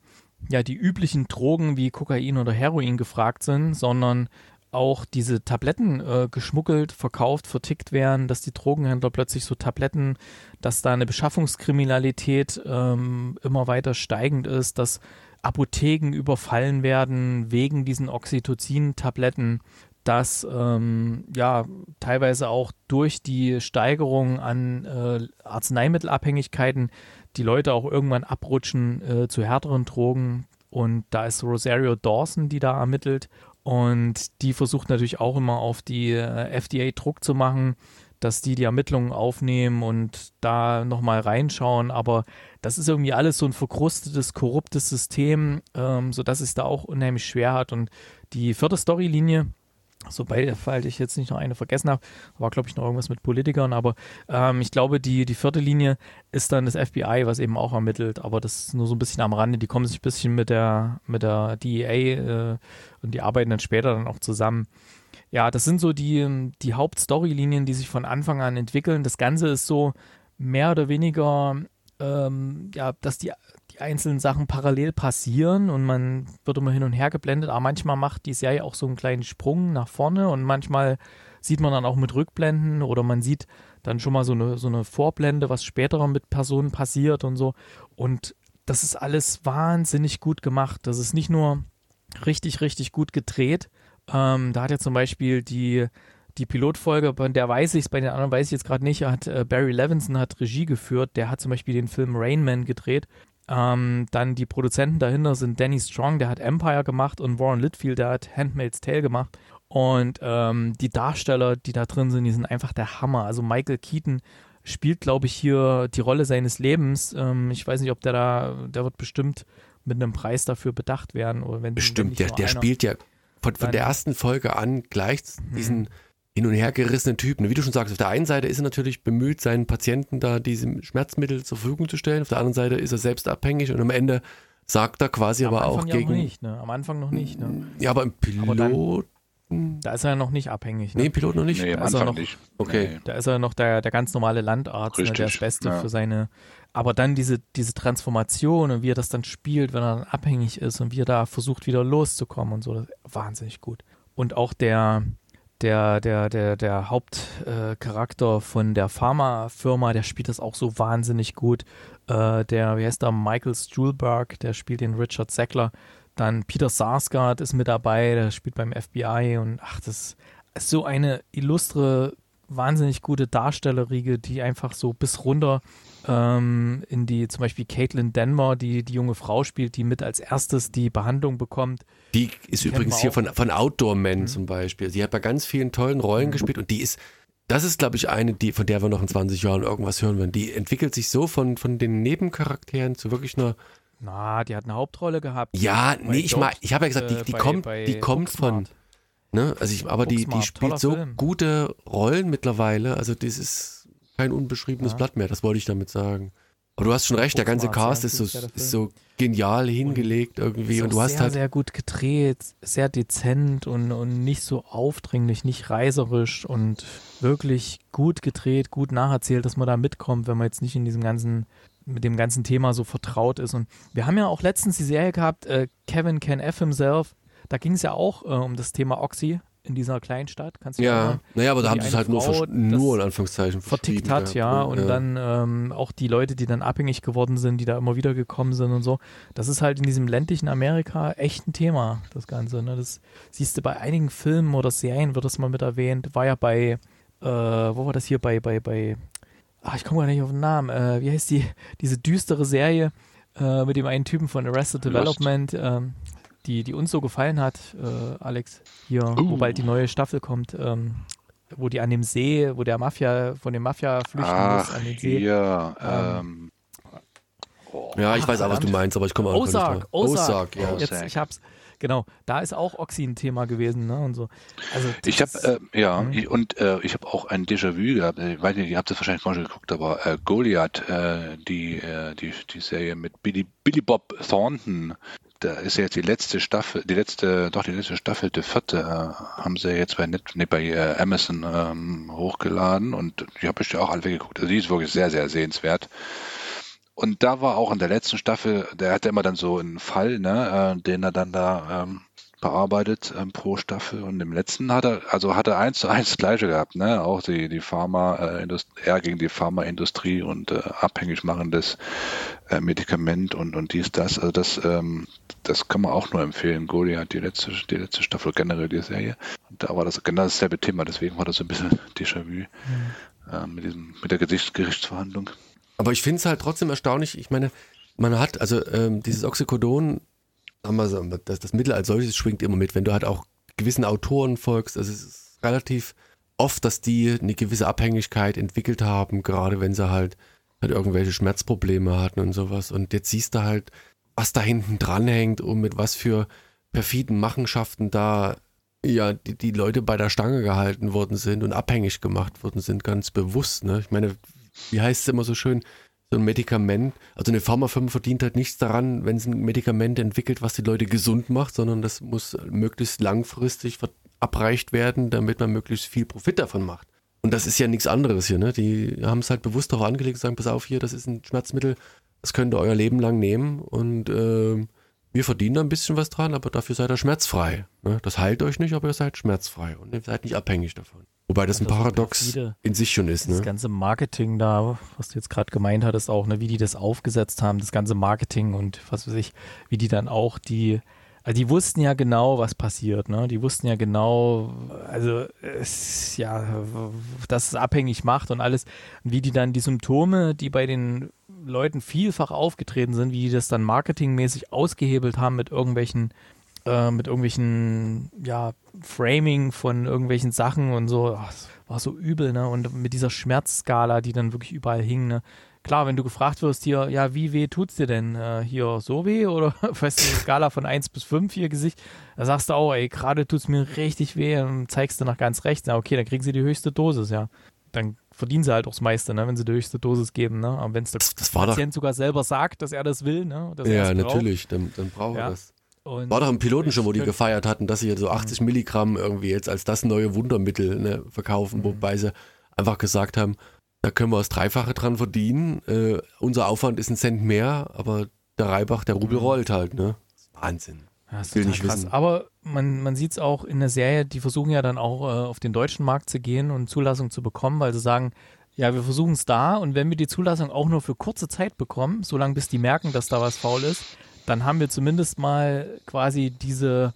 ja, die üblichen Drogen wie Kokain oder Heroin gefragt sind, sondern auch diese Tabletten äh, geschmuggelt, verkauft, vertickt werden, dass die Drogenhändler plötzlich so Tabletten, dass da eine Beschaffungskriminalität ähm, immer weiter steigend ist, dass Apotheken überfallen werden wegen diesen Oxytocin-Tabletten, dass ähm, ja teilweise auch durch die Steigerung an äh, Arzneimittelabhängigkeiten die Leute auch irgendwann abrutschen äh, zu härteren Drogen. Und da ist Rosario Dawson, die da ermittelt. Und die versucht natürlich auch immer auf die äh, FDA Druck zu machen, dass die die Ermittlungen aufnehmen und da nochmal reinschauen. Aber das ist irgendwie alles so ein verkrustetes, korruptes System, ähm, sodass es da auch unheimlich schwer hat. Und die vierte Storylinie, Sobald ich jetzt nicht noch eine vergessen habe, war glaube ich noch irgendwas mit Politikern, aber ähm, ich glaube, die, die vierte Linie ist dann das FBI, was eben auch ermittelt, aber das ist nur so ein bisschen am Rande, die kommen sich ein bisschen mit der, mit der DEA äh, und die arbeiten dann später dann auch zusammen. Ja, das sind so die, die Hauptstorylinien, die sich von Anfang an entwickeln. Das Ganze ist so mehr oder weniger ähm, ja, dass die, die einzelnen Sachen parallel passieren und man wird immer hin und her geblendet, aber manchmal macht die Serie auch so einen kleinen Sprung nach vorne und manchmal sieht man dann auch mit Rückblenden oder man sieht dann schon mal so eine, so eine Vorblende, was später mit Personen passiert und so. Und das ist alles wahnsinnig gut gemacht. Das ist nicht nur richtig, richtig gut gedreht. Ähm, da hat ja zum Beispiel die, die Pilotfolge, bei der weiß ich es, bei den anderen weiß ich jetzt gerade nicht, hat äh, Barry Levinson hat Regie geführt, der hat zum Beispiel den Film Rain Man gedreht. Ähm, dann die Produzenten dahinter sind Danny Strong, der hat Empire gemacht und Warren Litfield, der hat Handmaid's Tale gemacht. Und ähm, die Darsteller, die da drin sind, die sind einfach der Hammer. Also Michael Keaton spielt, glaube ich, hier die Rolle seines Lebens. Ähm, ich weiß nicht, ob der da, der wird bestimmt mit einem Preis dafür bedacht werden. Oder wenn, bestimmt, wenn der, der spielt ja von, von der ersten Folge an gleich diesen hm. Hin und her gerissenen Typen. Wie du schon sagst, auf der einen Seite ist er natürlich bemüht, seinen Patienten da diese Schmerzmittel zur Verfügung zu stellen. Auf der anderen Seite ist er selbst abhängig und am Ende sagt er quasi Am aber Anfang auch ja gegen. Noch nicht, ne? Am Anfang noch nicht. Ne? Ja, aber im Pilot. Aber dann- Da ist er ja noch nicht abhängig. Ne? nee, im Pilot noch nicht. Nee, am Da ist er Anfang noch- nicht. Okay. Nee. Da ist er noch der, der ganz normale Landarzt, ne, der das Beste ja. für seine. Aber dann diese, diese Transformation und wie er das dann spielt, wenn er dann abhängig ist und wie er da versucht, wieder loszukommen und so, das ist wahnsinnig gut. Und auch der, der, der, der, der Hauptcharakter äh, von der Pharmafirma, der spielt das auch so wahnsinnig gut. Äh, der, wie heißt der, Michael Stuhlberg, der spielt den Richard Sackler. Dann Peter Sarsgaard ist mit dabei, der spielt beim FBI und ach, das ist so eine illustre, wahnsinnig gute Darstellerriege, die einfach so bis runter ähm, in die, zum Beispiel Caitlin Denver, die die junge Frau spielt, die mit als erstes die Behandlung bekommt. Die ist Die übrigens hier von, von Outdoor Man Mhm. zum Beispiel. Sie hat bei ganz vielen tollen Rollen gespielt und die ist, das ist, glaube ich, eine, die, von der wir noch in 20 Jahren irgendwas hören werden. Die entwickelt sich so von, von den Nebencharakteren zu wirklich einer. Na, die hat eine Hauptrolle gehabt. Ja, nee, ich ich habe ja gesagt, die, äh, die bei- kommt, bei die kommt von, ne, also ich, aber die, die spielt so Film. gute Rollen mittlerweile. Also das ist kein unbeschriebenes Ja. Blatt mehr. Das wollte ich damit sagen. Aber du hast schon recht, der ganze Cast ist so, ist so genial hingelegt irgendwie Ist und du hast sehr, halt sehr gut gedreht, sehr dezent und, und nicht so aufdringlich, nicht reißerisch und wirklich gut gedreht, gut nacherzählt, dass man da mitkommt, wenn man jetzt nicht in diesem ganzen, mit dem ganzen Thema so vertraut ist. Und wir haben ja auch letztens die Serie gehabt, äh, Kevin Can F himself, da ging es ja auch äh, um das Thema Oxy in dieser Kleinstadt. Kannst du Ja, erinnern? naja, aber da haben sie es halt nur, Frau nur in Anführungszeichen vertickt hat, ja, gehabt, und dann ähm, auch die Leute, die dann abhängig geworden sind, die da immer wieder gekommen sind und so. Das ist halt in diesem ländlichen Amerika echt ein Thema, das Ganze. Ne? Das siehst du bei einigen Filmen oder Serien, wird das mal mit erwähnt. War ja bei, äh, wo war das hier, bei, bei, bei, ach, ich komme gar nicht auf den Namen, äh, wie heißt die, diese düstere Serie äh, mit dem einen Typen von Arrested Lost. Development, ähm, die, die uns so gefallen hat, äh, Alex, hier, wo Uh. bald die neue Staffel kommt, ähm, wo die an dem See, wo der Mafia, von dem Mafia flüchten muss, Ach, an den See. hier. Ähm, Ähm, oh, Ja, ich Ach, weiß auch, was du meinst, aber ich komme auch nicht Ozark, drauf. Ozark. ja. Oh, Jetzt, Ozark. ich hab's, genau, da ist auch Oxy ein Thema gewesen, ne, und so. Also, Ich habe, äh, ja, Mhm. ich, und äh, ich habe auch ein Déjà-vu gehabt. Ich weiß nicht, ihr habt das wahrscheinlich schon geguckt, aber äh, Goliath, äh, die, äh, die, die Serie mit Billy, Billy Bob Thornton, da ist ja jetzt die letzte Staffel, die letzte, doch die letzte Staffel, die vierte, äh, haben sie jetzt bei, Net, nee, bei äh, Amazon ähm, hochgeladen und die habe ich ja auch alle geguckt. Also die ist wirklich sehr, sehr sehenswert. Und da war auch in der letzten Staffel, der hatte immer dann so einen Fall, ne, äh, den er dann da ähm, bearbeitet ähm, pro Staffel. Und im letzten hat er, also hat er eins zu eins das Gleiche gehabt, ne? Auch die, die Pharma, äh, er gegen die Pharmaindustrie und äh, abhängig machendes äh, Medikament und, und dies, das. Also das, ähm, das kann man auch nur empfehlen. Goliath, die letzte, die letzte Staffel, generell die Serie. Und da war das genau dasselbe Thema, deswegen war das so ein bisschen (laughs) Déjà-vu äh, mit diesem, mit der Gerichtsverhandlung. Aber ich finde es halt trotzdem erstaunlich. Ich meine, man hat, also ähm, dieses Oxycodon, so, das, das Mittel als solches schwingt immer mit, wenn du halt auch gewissen Autoren folgst. Also es ist relativ oft, dass die eine gewisse Abhängigkeit entwickelt haben, gerade wenn sie halt, halt irgendwelche Schmerzprobleme hatten und sowas. Und jetzt siehst du halt, was da hinten dran hängt und mit was für perfiden Machenschaften da ja die, die Leute bei der Stange gehalten worden sind und abhängig gemacht worden sind, ganz bewusst. Ne? Ich meine, wie heißt es immer so schön, so ein Medikament, also eine Pharmafirma verdient halt nichts daran, wenn es ein Medikament entwickelt, was die Leute gesund macht, sondern das muss möglichst langfristig verabreicht werden, damit man möglichst viel Profit davon macht. Und das ist ja nichts anderes hier, ne? Die haben es halt bewusst darauf angelegt, sagen, pass auf hier, das ist ein Schmerzmittel, das könnt ihr euer Leben lang nehmen und äh, wir verdienen da ein bisschen was dran, aber dafür seid ihr schmerzfrei. Ne? Das heilt euch nicht, aber ihr seid schmerzfrei und ihr seid nicht abhängig davon. Wobei das ein Paradox in sich schon ist. Das ne? ganze Marketing da, was du jetzt gerade gemeint hattest, auch, ne, wie die das aufgesetzt haben, das ganze Marketing und was weiß ich, wie die dann auch die, also die wussten ja genau, was passiert, ne? Die wussten ja genau, also es, ja, dass es abhängig macht und alles, wie die dann die Symptome, die bei den Leuten vielfach aufgetreten sind, wie die das dann marketingmäßig ausgehebelt haben mit irgendwelchen äh, mit irgendwelchen, ja, Framing von irgendwelchen Sachen und so. Ach, war so übel, ne? Und mit dieser Schmerzskala, die dann wirklich überall hing, ne? Klar, wenn du gefragt wirst hier, ja, wie weh tut's dir denn? Äh, hier so weh oder (laughs) weißt du, Skala von 1 bis 5 hier Gesicht, da sagst du auch, ey, gerade tut's mir richtig weh und zeigst du nach ganz rechts, ja, okay, dann kriegen sie die höchste Dosis, ja. Dann verdienen sie halt auch das meiste, ne, wenn sie die höchste Dosis geben, ne? Aber wenn es der Das, war doch, Patient sogar selber sagt, dass er das will, ne? Dass er ja, natürlich, dann, dann braucht er Ja. das. Und War doch im Piloten schon, wo die gefeiert hatten, dass sie jetzt so 80 Milligramm irgendwie jetzt als das neue Wundermittel ne, verkaufen, wobei sie einfach gesagt haben, da können wir das Dreifache dran verdienen. Äh, unser Aufwand ist ein Cent mehr, aber der Reibach, der Rubel rollt halt, ne? Wahnsinn. Ja, ist Will total nicht krass. wissen. Aber man, man sieht es auch in der Serie, die versuchen ja dann auch äh, auf den deutschen Markt zu gehen und Zulassung zu bekommen, weil sie sagen, ja, wir versuchen es da und wenn wir die Zulassung auch nur für kurze Zeit bekommen, solange bis die merken, dass da was faul ist, dann haben wir zumindest mal quasi diese,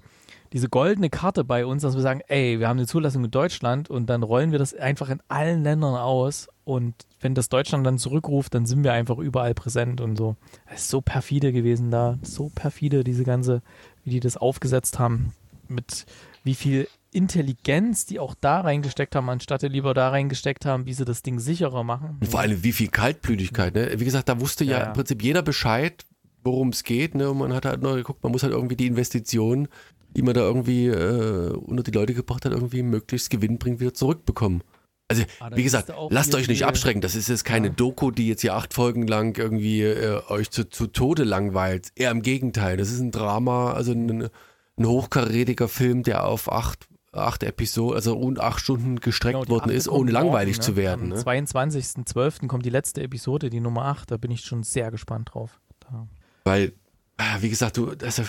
diese goldene Karte bei uns, dass wir sagen, ey, wir haben eine Zulassung in Deutschland und dann rollen wir das einfach in allen Ländern aus und wenn das Deutschland dann zurückruft, dann sind wir einfach überall präsent und so. Es ist so perfide gewesen da, so perfide diese ganze, wie die das aufgesetzt haben, mit wie viel Intelligenz die auch da reingesteckt haben, anstatt lieber da reingesteckt haben, wie sie das Ding sicherer machen. Und vor allem, wie viel Kaltblütigkeit, ne? Wie gesagt, da wusste ja, Ja, im Prinzip jeder Bescheid, worum es geht, ne? Und man hat halt nur geguckt, man muss halt irgendwie die Investition, die man da irgendwie äh, unter die Leute gebracht hat, irgendwie möglichst gewinnbringend wieder zurückbekommen. Also, Ah, wie gesagt, lasst euch nicht die- abschrecken. Das ist jetzt keine Ja. Doku, die jetzt hier acht Folgen lang irgendwie äh, euch zu, zu Tode langweilt. Eher im Gegenteil. Das ist ein Drama, also ein, ein hochkarätiger Film, der auf acht, acht Episoden, also rund acht Stunden gestreckt Genau, worden ist, ohne morgen, langweilig ne? zu werden. Am Ne? 22.12. kommt die letzte Episode, die Nummer 8. Da bin ich schon sehr gespannt drauf. Da. Weil, ah, wie gesagt, du, also,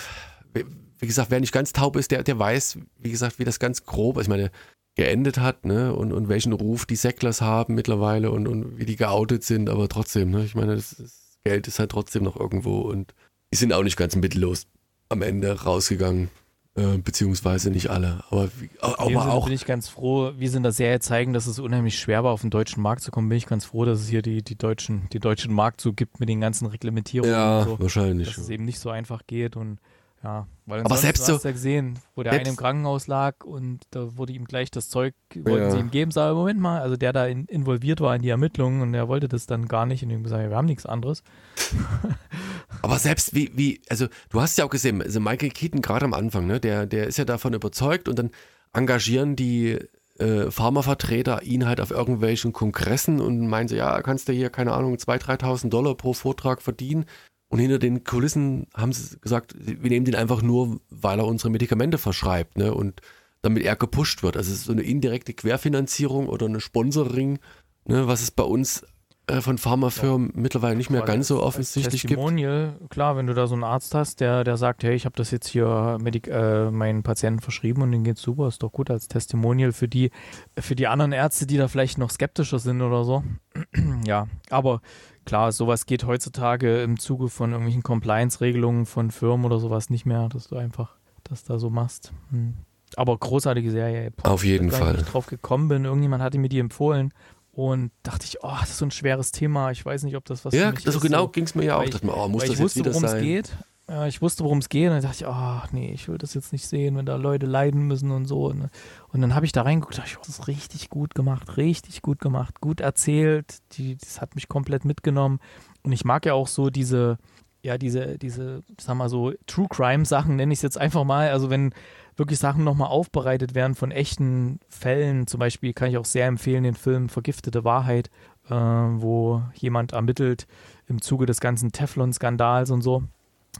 wie gesagt, wer nicht ganz taub ist, der, der weiß, wie gesagt, wie das ganz grob, ich meine, geendet hat, ne, und, und welchen Ruf die Säcklers haben mittlerweile und, und wie die geoutet sind, aber trotzdem, ne, ich meine, das, das Geld ist halt trotzdem noch irgendwo und die sind auch nicht ganz mittellos am Ende rausgegangen, äh, beziehungsweise nicht alle, aber, wie, dem aber auch, bin ich ganz froh, wie sie in der Serie zeigen, dass es unheimlich schwer war, auf den deutschen Markt zu kommen. Bin ich ganz froh, dass es hier die, die deutschen, die deutschen Markt so gibt mit den ganzen Reglementierungen ja, und so. wahrscheinlich. dass es eben nicht so einfach geht und ja, weil Aber selbst du hast so- ja gesehen, wo der eine im Krankenhaus lag und da wurde ihm gleich das Zeug, wollten Ja. sie ihm geben, sag Moment mal, also der da in, involviert war in die Ermittlungen und er wollte das dann gar nicht und ihm gesagt, wir haben nichts anderes. (laughs) Aber selbst wie, wie, also du hast ja auch gesehen, also Michael Keaton gerade am Anfang, ne, der, der ist ja davon überzeugt und dann engagieren die äh, Pharmavertreter ihn halt auf irgendwelchen Kongressen und meinen so, ja, kannst du hier, keine Ahnung, 2.000, 3.000 Dollar pro Vortrag verdienen. Und hinter den Kulissen haben sie gesagt, wir nehmen den einfach nur, weil er unsere Medikamente verschreibt, ne, und damit er gepusht wird. Also es ist so eine indirekte Querfinanzierung oder eine Sponsoring, ne, was es bei uns äh, von Pharmafirmen mittlerweile nicht mehr Quasi ganz so offensichtlich gibt. Testimonial, klar, wenn du da so einen Arzt hast, der, der sagt, hey, ich habe das jetzt hier Medik äh, meinen Patienten verschrieben und denen geht's super, ist doch gut als Testimonial für die, für die anderen Ärzte, die da vielleicht noch skeptischer sind oder so. (clears throat) ja, aber klar, sowas geht heutzutage im Zuge von irgendwelchen Compliance-Regelungen von Firmen oder sowas nicht mehr, dass du einfach das da so machst. Hm. Aber großartige Serie. Boah, Auf jeden ich Fall. ich drauf gekommen bin. Irgendjemand hatte mir die empfohlen und dachte ich, oh, das ist so ein schweres Thema. Ich weiß nicht, ob das was Ja, für mich das so ist. genau so. ging es mir ja auch. weil Dass man, oh, muss das ich jetzt wusste, wieder worum es geht. Ja, ich wusste, worum es geht. Und dann dachte ich, oh, nee, ich will das jetzt nicht sehen, wenn da Leute leiden müssen und so. Und, und dann habe ich da reingeguckt, dachte ich, oh, das ist richtig gut gemacht, richtig gut gemacht, gut erzählt. Die, das hat mich komplett mitgenommen. Und ich mag ja auch so diese, ja, diese, diese, sag mal so, True Crime Sachen, nenne ich es jetzt einfach mal. Also wenn wirklich Sachen nochmal aufbereitet werden von echten Fällen, zum Beispiel kann ich auch sehr empfehlen den Film Vergiftete Wahrheit, äh, wo jemand ermittelt im Zuge des ganzen Teflon-Skandals und so.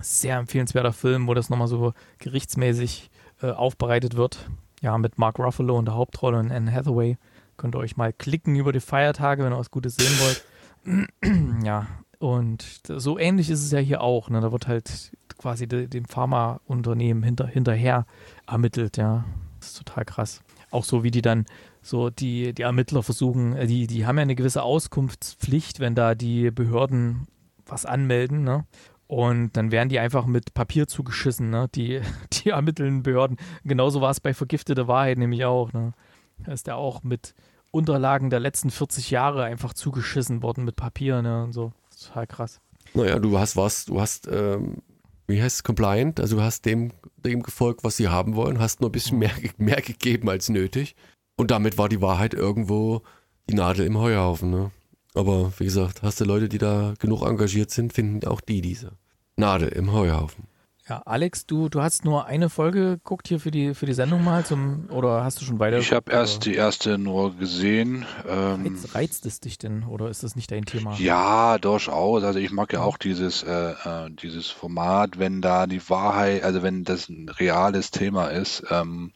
Sehr empfehlenswerter Film, wo das nochmal so gerichtsmäßig äh, aufbereitet wird. Ja, mit Mark Ruffalo in der Hauptrolle und Anne Hathaway. Könnt ihr euch mal klicken über die Feiertage, wenn ihr was Gutes sehen wollt. (clears throat) ja, und so ähnlich ist es ja hier auch. Ne? Da wird halt quasi de, dem Pharmaunternehmen hinter, hinterher ermittelt, ja. Das ist total krass. Auch so, wie die dann so die, die Ermittler versuchen, äh, die, die haben ja eine gewisse Auskunftspflicht, wenn da die Behörden was anmelden, ne? Und dann werden die einfach mit Papier zugeschissen, ne? Die, (laughs) die ermittelnden Behörden. Genauso war es bei Vergiftete Wahrheit nämlich auch, ne? Da ist der auch mit Unterlagen der letzten 40 Jahre einfach zugeschissen worden mit Papier, ne? Und so. Total krass. Naja, du hast was, du hast, ähm, wie heißt es, compliant, also du hast dem, dem gefolgt, was sie haben wollen, hast nur ein bisschen mehr, mehr gegeben als nötig. Und damit war die Wahrheit irgendwo die Nadel im Heuhaufen, ne? Aber wie gesagt, hast du Leute, die da genug engagiert sind, finden auch die diese. Nadel im Heuhaufen. Ja, Alex, du, du hast nur eine Folge geguckt hier für die, für die Sendung mal zum, oder hast du schon weiter? Ich habe erst die erste nur gesehen. Ähm, reizt, reizt, es dich denn oder ist das nicht dein Thema? Ja, durchaus. Also ich mag ja auch dieses, äh, äh, dieses Format, wenn da die Wahrheit, also wenn das ein reales Thema ist ähm,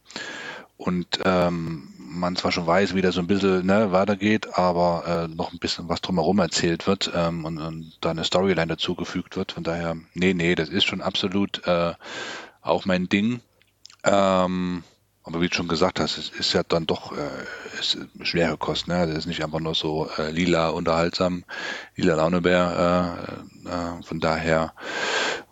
und ähm, man zwar schon weiß, wie das so ein bisschen ne, weitergeht, aber äh, noch ein bisschen was drumherum erzählt wird ähm, und, und da eine Storyline dazugefügt wird. Von daher, nee, nee, das ist schon absolut äh, auch mein Ding. Ähm, aber wie du schon gesagt hast, es ist ja dann doch äh, ist schwere Kost. Ne? Das ist nicht einfach nur so äh, lila unterhaltsam, lila Launebär. Äh, äh, von daher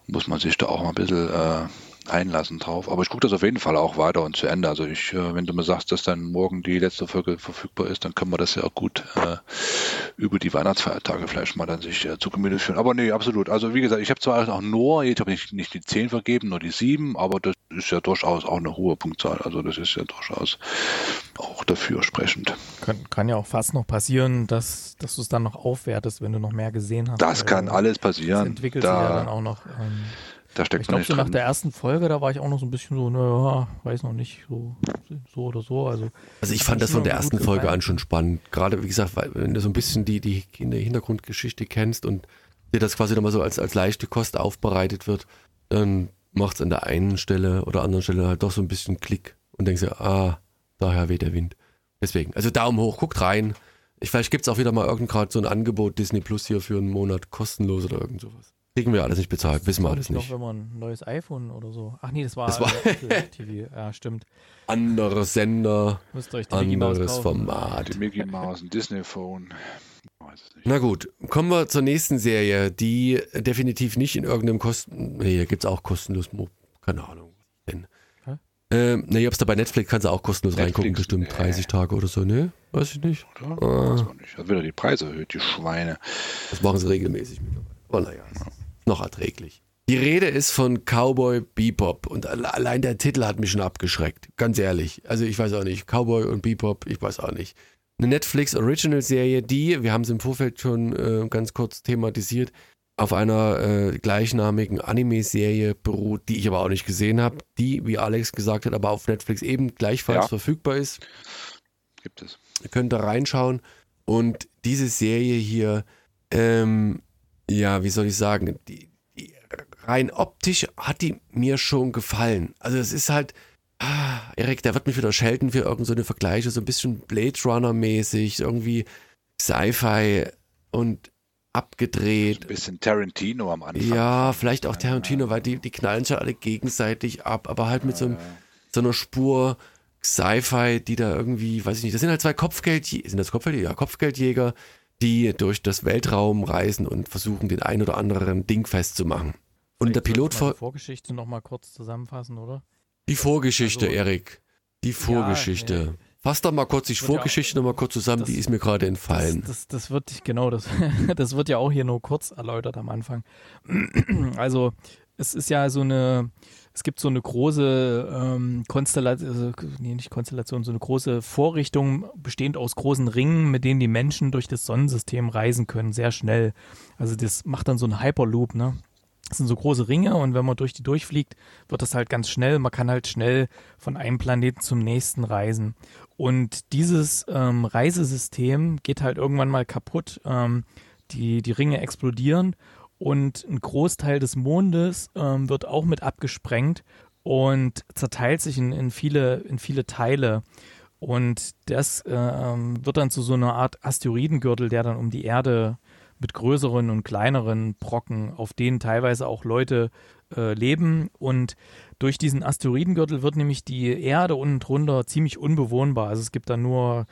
muss man sich da auch mal ein bisschen äh, einlassen drauf. Aber ich gucke das auf jeden Fall auch weiter und zu Ende. Also ich, äh, wenn du mir sagst, dass dann morgen die letzte Folge verfügbar ist, dann können wir das ja auch gut äh, über die Weihnachtsfeiertage vielleicht mal dann sich äh, zu Gemüte führen. Aber nee, absolut. Also wie gesagt, ich habe zwar auch nur, ich habe nicht, nicht die 10 vergeben, nur die 7, aber das ist ja durchaus auch eine hohe Punktzahl. Also das ist ja durchaus auch dafür sprechend. Kann, kann ja auch fast noch passieren, dass, dass du es dann noch aufwertest, wenn du noch mehr gesehen hast. Das kann alles passieren. Das entwickelt da, sich ja dann auch noch. Ähm, da steckt ich glaube, so nach der ersten Folge, da war ich auch noch so ein bisschen so, naja, weiß noch nicht, so, so oder so. Also, also ich fand das von der ersten Folge an schon spannend. Gerade, wie gesagt, weil, wenn du so ein bisschen die, die Hintergrundgeschichte kennst und dir das quasi nochmal so als, als leichte Kost aufbereitet wird, dann macht es an der einen Stelle oder anderen Stelle halt doch so ein bisschen Klick und denkst dir, ah, daher weht der Wind. Deswegen, also Daumen hoch, guckt rein. Ich, vielleicht gibt es auch wieder mal irgend gerade so ein Angebot Disney Plus hier für einen Monat kostenlos oder irgend sowas. Kriegen wir alles nicht bezahlt, wissen wir alles nicht. Noch, wenn man ein neues iPhone oder so. Ach nee, das war, das war (laughs) TV. Ja, stimmt. Anderer Sender, anderes Format. Die Mickey Mouse, ein Disney Phone. Na gut, kommen wir zur nächsten Serie, die definitiv nicht in irgendeinem Kosten. Nee, hier gibt es auch kostenlos. Keine Ahnung. Denn. Ähm, ne, ob es da bei Netflix kannst du auch kostenlos Netflix, reingucken, bestimmt nee. 30 Tage oder so, ne? Weiß ich nicht. Oder? Ah. Weiß man nicht. Hat wieder die Preise erhöht, die Schweine. Das machen sie regelmäßig mittlerweile. Oh, naja noch erträglich. Die Rede ist von Cowboy Bebop und allein der Titel hat mich schon abgeschreckt. Ganz ehrlich. Also ich weiß auch nicht. Cowboy und Bebop, ich weiß auch nicht. Eine Netflix Original Serie, die, wir haben es im Vorfeld schon äh, ganz kurz thematisiert, auf einer äh, gleichnamigen Anime-Serie beruht, die ich aber auch nicht gesehen habe, die, wie Alex gesagt hat, aber auf Netflix eben gleichfalls ja. verfügbar ist. Gibt es. Ihr könnt da reinschauen. Und diese Serie hier ähm, ja, wie soll ich sagen, die, die, rein optisch hat die mir schon gefallen. Also es ist halt, ah, Erik, der wird mich wieder schelten für irgendeine so Vergleiche, so ein bisschen Blade Runner mäßig, irgendwie Sci-Fi und abgedreht. Ein bisschen Tarantino am Anfang. Ja, vielleicht auch Tarantino, weil die, die knallen schon alle gegenseitig ab, aber halt mit so, einem, so einer Spur Sci-Fi, die da irgendwie, weiß ich nicht, das sind halt zwei Kopfgeldjäger, sind das Kopfgeldjäger? Ja, Kopfgeldjäger, die durch das Weltraum reisen und versuchen, den ein oder anderen Ding festzumachen. Und der Pilot vor. Die Vorgeschichte nochmal kurz zusammenfassen, oder? Die Vorgeschichte, also, Erik. Die Vorgeschichte. Ja, nee. Fass doch mal kurz die Vorgeschichte ja nochmal kurz zusammen, das, die ist mir gerade entfallen. Das, das, das, wird, genau, das, (laughs) das wird ja auch hier nur kurz erläutert am Anfang. Also, es ist ja so eine, es gibt so eine große ähm, Konstellation, also, nee, nicht Konstellation, so eine große Vorrichtung bestehend aus großen Ringen, mit denen die Menschen durch das Sonnensystem reisen können, sehr schnell. Also das macht dann so einen Hyperloop, ne? Das sind so große Ringe und wenn man durch die durchfliegt, wird das halt ganz schnell. Man kann halt schnell von einem Planeten zum nächsten reisen. Und dieses ähm, Reisesystem geht halt irgendwann mal kaputt. Ähm, die, die Ringe explodieren und ein Großteil des Mondes ähm, wird auch mit abgesprengt und zerteilt sich in, in, viele, in viele Teile. Und das äh, wird dann zu so einer Art Asteroidengürtel, der dann um die Erde mit größeren und kleineren Brocken, auf denen teilweise auch Leute äh, leben. Und durch diesen Asteroidengürtel wird nämlich die Erde unten drunter ziemlich unbewohnbar. Also es gibt da nur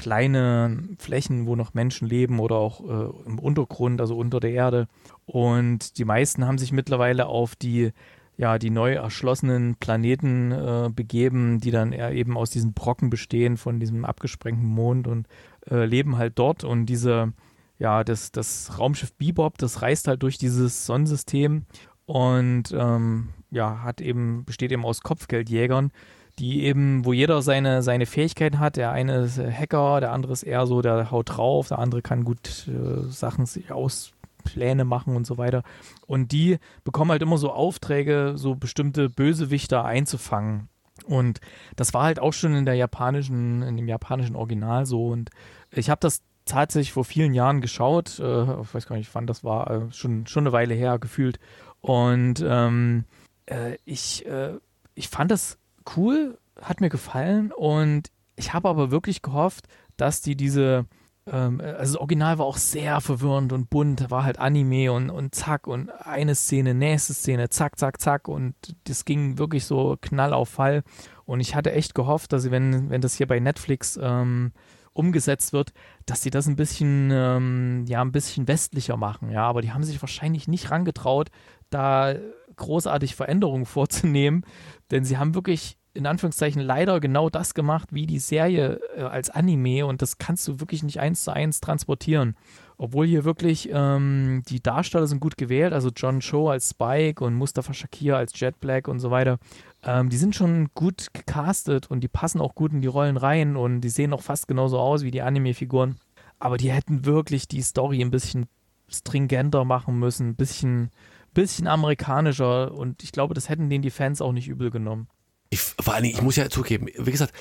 kleine Flächen, wo noch Menschen leben oder auch äh, im Untergrund, also unter der Erde. Und die meisten haben sich mittlerweile auf die ja, die neu erschlossenen Planeten äh, begeben, die dann eben aus diesen Brocken bestehen von diesem abgesprengten Mond und äh, leben halt dort. Und diese, ja, das, das Raumschiff Bebop, das reist halt durch dieses Sonnensystem und ähm, ja, hat eben, besteht eben aus Kopfgeldjägern, die eben, wo jeder seine, seine Fähigkeiten hat. Der eine ist Hacker, der andere ist eher so, der haut drauf, der andere kann gut äh, Sachen sich aus Pläne machen und so weiter. Und die bekommen halt immer so Aufträge, so bestimmte Bösewichter einzufangen. Und das war halt auch schon in der japanischen, in dem japanischen Original so. Und ich habe das tatsächlich vor vielen Jahren geschaut. Äh, ich weiß gar nicht, wann das war, äh, schon, schon eine Weile her gefühlt. Und ähm, äh, ich, äh, ich fand das cool, hat mir gefallen. Und ich habe aber wirklich gehofft, dass die diese ähm, also das Original war auch sehr verwirrend und bunt, war halt Anime und, und zack und eine Szene, nächste Szene, zack, zack, zack und das ging wirklich so Knall auf Fall und ich hatte echt gehofft, dass sie, wenn, wenn das hier bei Netflix ähm, umgesetzt wird, dass sie das ein bisschen, ähm, ja, ein bisschen westlicher machen, ja, aber die haben sich wahrscheinlich nicht rangetraut, da großartig Veränderungen vorzunehmen, denn sie haben wirklich in Anführungszeichen leider genau das gemacht wie die Serie äh, als Anime und das kannst du wirklich nicht eins zu eins transportieren. Obwohl hier wirklich ähm, die Darsteller sind gut gewählt, also John Cho als Spike und Mustafa Shakir als Jet Black und so weiter. Ähm, die sind schon gut gecastet und die passen auch gut in die Rollen rein und die sehen auch fast genauso aus wie die Anime-Figuren. Aber die hätten wirklich die Story ein bisschen stringenter machen müssen, ein bisschen, bisschen amerikanischer und ich glaube, das hätten denen die Fans auch nicht übel genommen ich, vor allen Dingen, ich muss ja zugeben, wie gesagt,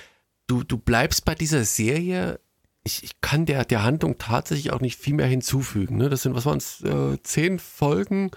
du, du bleibst bei dieser Serie. Ich, ich kann der, der Handlung tatsächlich auch nicht viel mehr hinzufügen. Ne? Das sind, was waren es, äh, zehn Folgen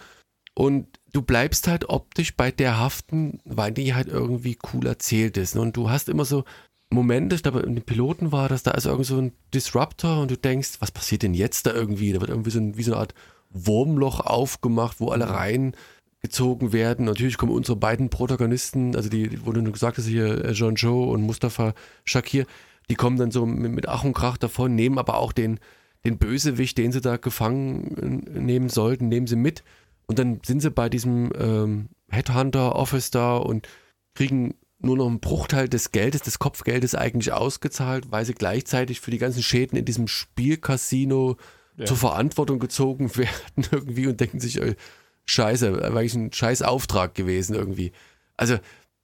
und du bleibst halt optisch bei der haften, weil die halt irgendwie cool erzählt ist. Ne? Und du hast immer so Momente, ich glaube, in den Piloten war das, da ist irgendwie so ein Disruptor und du denkst, was passiert denn jetzt da irgendwie? Da wird irgendwie so, ein, wie so eine Art Wurmloch aufgemacht, wo alle rein gezogen werden. Natürlich kommen unsere beiden Protagonisten, also die, wo du gesagt hast, hier äh, John Joe und Mustafa Shakir, die kommen dann so mit, mit Ach und Krach davon, nehmen aber auch den, den Bösewicht, den sie da gefangen äh, nehmen sollten, nehmen sie mit. Und dann sind sie bei diesem ähm, Headhunter-Office da und kriegen nur noch einen Bruchteil des Geldes, des Kopfgeldes eigentlich ausgezahlt, weil sie gleichzeitig für die ganzen Schäden in diesem Spielcasino zur Verantwortung gezogen (laughs) werden irgendwie und denken sich, äh, scheiße, war eigentlich ein scheiß Auftrag gewesen irgendwie. Also,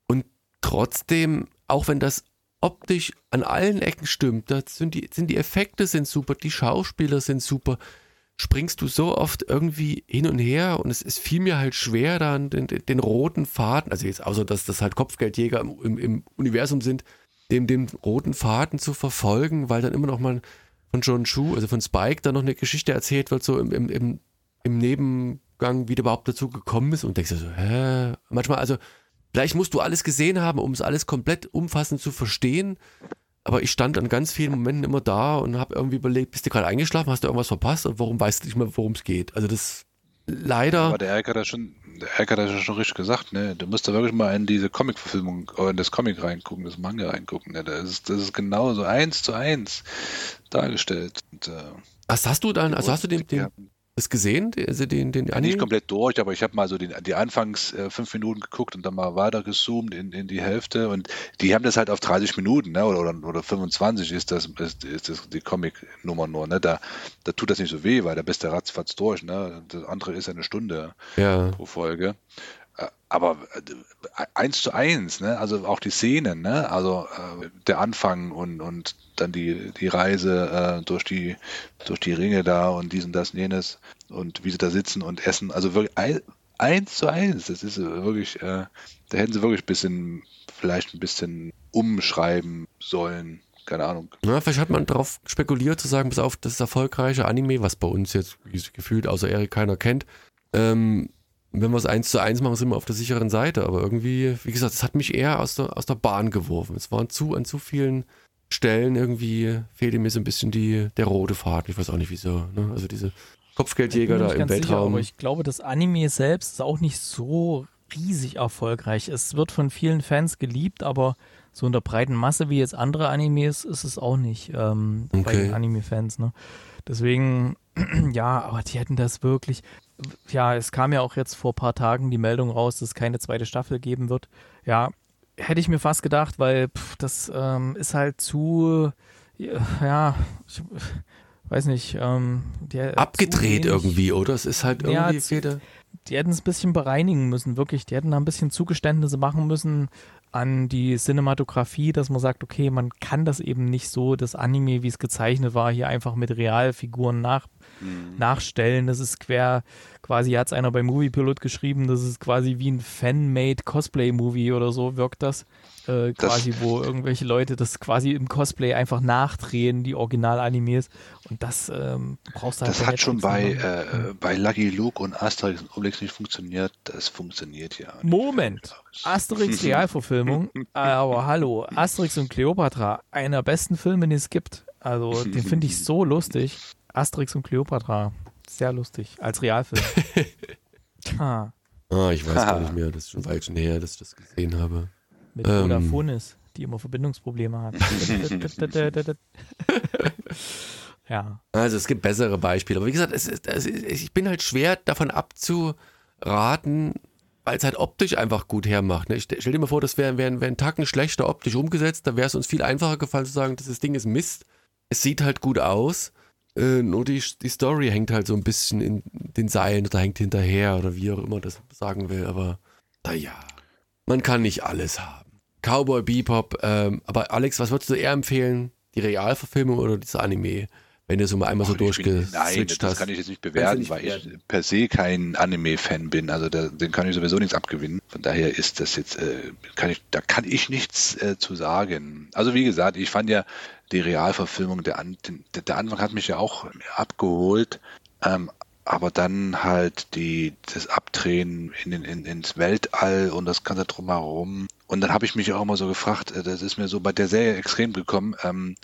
und trotzdem, auch wenn das optisch an allen Ecken stimmt, da sind die, sind die Effekte sind super, die Schauspieler sind super, springst du so oft irgendwie hin und her und es, es fiel mir halt schwer, dann den, den, roten Faden, also jetzt außer dass das halt Kopfgeldjäger im, im, im Universum sind, dem, den roten Faden zu verfolgen, weil dann immer noch mal von John Chu, also von Spike, da noch eine Geschichte erzählt wird, so im, im, im, im Neben, Gang, wie der überhaupt dazu gekommen ist und denkst dir so, hä? Manchmal, also, vielleicht musst du alles gesehen haben, um es alles komplett umfassend zu verstehen. Aber ich stand an ganz vielen Momenten immer da und habe irgendwie überlegt, bist du gerade eingeschlafen, hast du irgendwas verpasst und warum weißt du nicht mehr, worum es geht? Also das leider. Aber der hat ja schon, der hat ja schon richtig gesagt, ne? Du musst da wirklich mal in diese Comic-Verfilmung oder in das Comic reingucken, das Manga reingucken. Ne? Das ist, das ist genauso eins zu eins dargestellt. Und, äh, Was hast du dann, also hast du den, den, das gesehen, also den, den ja, Nicht komplett durch, aber ich habe mal so den, die Anfangs äh, fünf Minuten geguckt und dann mal weiter gezoomt in, in die Hälfte und die haben das halt auf 30 Minuten, ne? Oder, oder, oder 25 ist das, ist, ist das die Comic-Nummer nur, ne? Da, da tut das nicht so weh, weil da bist du ratzfatz durch, ne? Das andere ist eine Stunde ja. pro Folge aber äh, eins zu eins, ne? Also auch die Szenen, ne? Also äh, der Anfang und, und dann die, die Reise äh, durch die durch die Ringe da und dies und das und jenes und wie sie da sitzen und essen. Also wirklich ein, eins zu eins. Das ist wirklich, äh, da hätten sie wirklich ein bisschen, vielleicht ein bisschen umschreiben sollen. Keine Ahnung. Ja, vielleicht hat man darauf spekuliert zu sagen, pass auf, das erfolgreiche Anime, was bei uns jetzt gefühlt außer Erik keiner kennt. Ähm, wenn wir es eins zu eins machen, sind wir auf der sicheren Seite. Aber irgendwie, wie gesagt, es hat mich eher aus der, aus der Bahn geworfen. Es waren zu an zu vielen Stellen irgendwie fehlte mir so ein bisschen die, der rote Faden. Ich weiß auch nicht wieso. Ne? Also diese Kopfgeldjäger da im Weltraum. Sicher, aber ich glaube, das Anime selbst ist auch nicht so riesig erfolgreich. Es wird von vielen Fans geliebt, aber so in der breiten Masse wie jetzt andere Animes ist es auch nicht ähm, okay. bei den Anime-Fans. Ne? Deswegen, (clears throat) ja, aber die hätten das wirklich. Ja, es kam ja auch jetzt vor ein paar Tagen die Meldung raus, dass es keine zweite Staffel geben wird. Ja, hätte ich mir fast gedacht, weil pff, das ähm, ist halt zu, ja, ich weiß nicht, ähm, der, abgedreht irgendwie, oder? Es ist halt irgendwie ja, zu, die hätten es ein bisschen bereinigen müssen, wirklich. Die hätten da ein bisschen Zugeständnisse machen müssen an die Cinematografie, dass man sagt, okay, man kann das eben nicht so, das Anime, wie es gezeichnet war, hier einfach mit Realfiguren nach, mhm. nachstellen. Das ist quer, quasi hat es einer bei Movie Pilot geschrieben, das ist quasi wie ein Fan-made Cosplay-Movie oder so wirkt das. Äh, quasi, das, wo irgendwelche Leute das quasi im Cosplay einfach nachdrehen, die Original-Animes. Und das ähm, brauchst du halt. Das hat schon bei, äh, bei Lucky Luke und Asterix und Obelix nicht funktioniert. Das funktioniert ja. Moment. Asterix (laughs) Realverfilmung. aber hallo, Asterix und Cleopatra, einer der besten Filme, die es gibt. Also, den finde ich so lustig. Asterix und Cleopatra. Sehr lustig. Als Realfilm. (laughs) ah. ah, ich weiß gar (laughs) nicht mehr. Das ist schon weit schon her, dass ich das gesehen habe. Mit ähm, Vodafonis, die immer Verbindungsprobleme hat. ja. Also es gibt bessere Beispiele. Aber wie gesagt, es es ist, ich bin halt schwer davon abzuraten, weil es halt optisch einfach gut hermacht. Ne? Ich stell dir mal vor, das wäre wär, wär Tacken schlechter optisch umgesetzt, da wäre es uns viel einfacher gefallen zu sagen, das Ding ist Mist. Es sieht halt gut aus. Äh, nur die, die Story hängt halt so ein bisschen in den Seilen oder hängt hinterher oder wie auch immer das sagen will. Aber naja, man kann nicht alles haben. Cowboy Bebop. Ähm, aber Alex, was würdest du eher empfehlen? Die Realverfilmung oder das Anime? Wenn du so mal einmal so durchgeswitcht hast. Nein, das kann ich jetzt nicht bewerten, nicht weil bewerten. ich per se kein Anime-Fan bin. Also da, den kann ich sowieso nichts abgewinnen. Von daher ist das jetzt, äh, kann ich, da kann ich nichts äh, zu sagen. Also wie gesagt, ich fand ja die Realverfilmung, der, der, der Anfang hat mich ja auch abgeholt. Ähm, aber dann halt die, das Abdrehen in, in, ins Weltall und das Ganze drumherum. Und dann habe ich mich auch immer so gefragt, äh, das ist mir so bei der Serie extrem gekommen, ähm,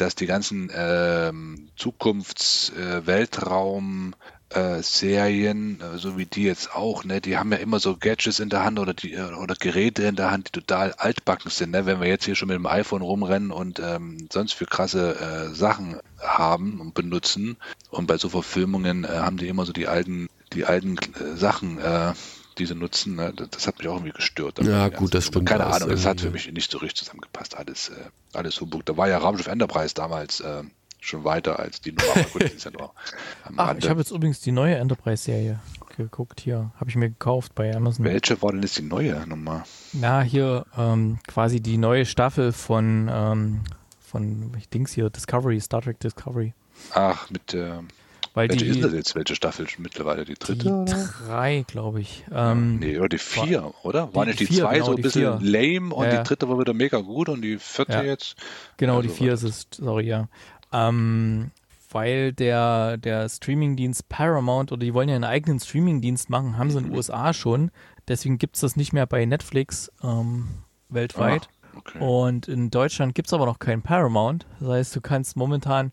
dass die ganzen ähm, Zukunfts-Weltraum- äh, äh, Serien, äh, so wie die jetzt auch, ne, die haben ja immer so Gadgets in der Hand oder die äh, oder Geräte in der Hand, die total altbacken sind, ne? Wenn wir jetzt hier schon mit dem iPhone rumrennen und ähm, sonst für krasse äh, Sachen haben und benutzen und bei so Verfilmungen äh, haben die immer so die alten, die alten äh, Sachen, äh, die sie nutzen, ne? das, hat mich auch irgendwie gestört. Ja, gut, das stimmt. Keine Ahnung, das hat für mich nicht so richtig zusammengepasst. Alles, äh, alles Humbug. Da war ja Raumschiff Enterprise damals äh, schon weiter als die Nummer. Gut, ja (laughs) ich habe jetzt übrigens die neue Enterprise-Serie geguckt hier. Habe ich mir gekauft bei Amazon. Welche war denn jetzt die neue Nummer? Na, hier ähm, quasi die neue Staffel von, ähm, von ich Dings hier, Discovery, Star Trek Discovery. Ach, mit der. Weil welche die, ist das jetzt? Welche Staffel mittlerweile? Die dritte? Die drei, glaube ich. Ähm, nee, oder die vier, war, oder? Waren nicht die, die vier, zwei genau, so ein bisschen vier. lame und ja, die dritte war wieder mega gut und die vierte ja. jetzt? Genau, also die vier ist es, sorry, ja. Ähm, weil der, der Streamingdienst Paramount oder die wollen ja einen eigenen Streamingdienst machen, haben sie in den USA schon. Deswegen gibt es das nicht mehr bei Netflix ähm, weltweit. Ah, okay. Und in Deutschland gibt es aber noch keinen Paramount. Das heißt, du kannst momentan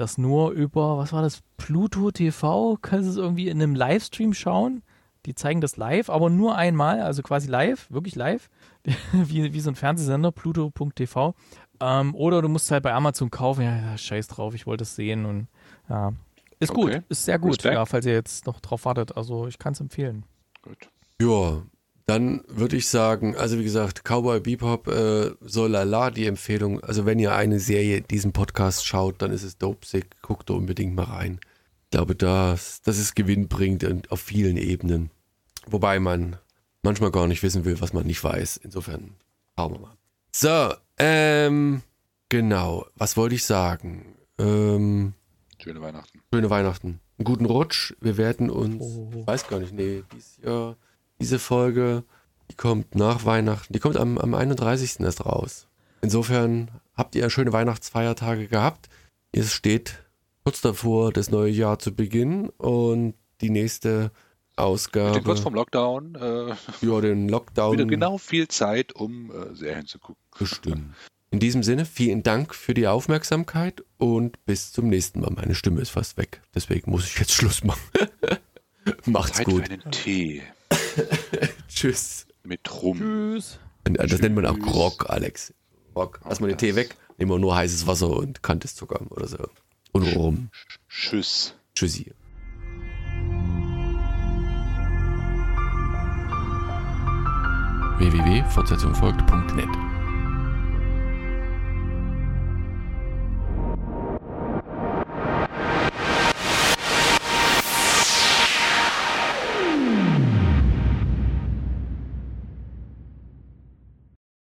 das nur über, was war das, Pluto TV, kannst du es irgendwie in einem Livestream schauen. Die zeigen das live, aber nur einmal, also quasi live, wirklich live, (laughs) wie, wie so ein Fernsehsender, pluto.tv. Ähm, oder du musst halt bei Amazon kaufen. Ja, ja, scheiß drauf, ich wollte es sehen und ja. Ist okay. gut, ist sehr gut, ja, falls ihr jetzt noch drauf wartet. Also ich kann es empfehlen. Gut. Ja, dann würde ich sagen, also wie gesagt, Cowboy Bebop, äh, so lala, die Empfehlung. Also wenn ihr eine Serie diesen Podcast schaut, dann ist es Dopesick. Guckt da unbedingt mal rein. Ich glaube, das, das ist gewinnbringend auf vielen Ebenen. Wobei man manchmal gar nicht wissen will, was man nicht weiß. Insofern schauen wir mal. So, ähm, genau. Was wollte ich sagen? Ähm, schöne Weihnachten. Schöne Weihnachten. Einen guten Rutsch. Wir werden uns, oh. weiß gar nicht, nee, dieses Jahr, diese Folge, die kommt nach Weihnachten. Die kommt am, am 31. erst raus. Insofern habt ihr schöne Weihnachtsfeiertage gehabt. Es steht kurz davor, das neue Jahr zu beginnen und die nächste Ausgabe. Steht kurz vom Lockdown. Äh, ja, den Lockdown. Wieder genau viel Zeit, um äh, Serien zu gucken. Bestimmt. In diesem Sinne, vielen Dank für die Aufmerksamkeit und bis zum nächsten Mal. Meine Stimme ist fast weg, deswegen muss ich jetzt Schluss machen. (laughs) Macht's Zeit gut. für einen Tee (laughs) Tschüss. mit Rum. Tschüss. Das nennt man auch Tschüss. Grog, Alex. Grog. Lass mal den Tee weg, nehmen wir nur heißes Wasser und kantes Zucker oder so. Und rum. Tschüss. Tschüssi. www.fortsetzungfolgt.net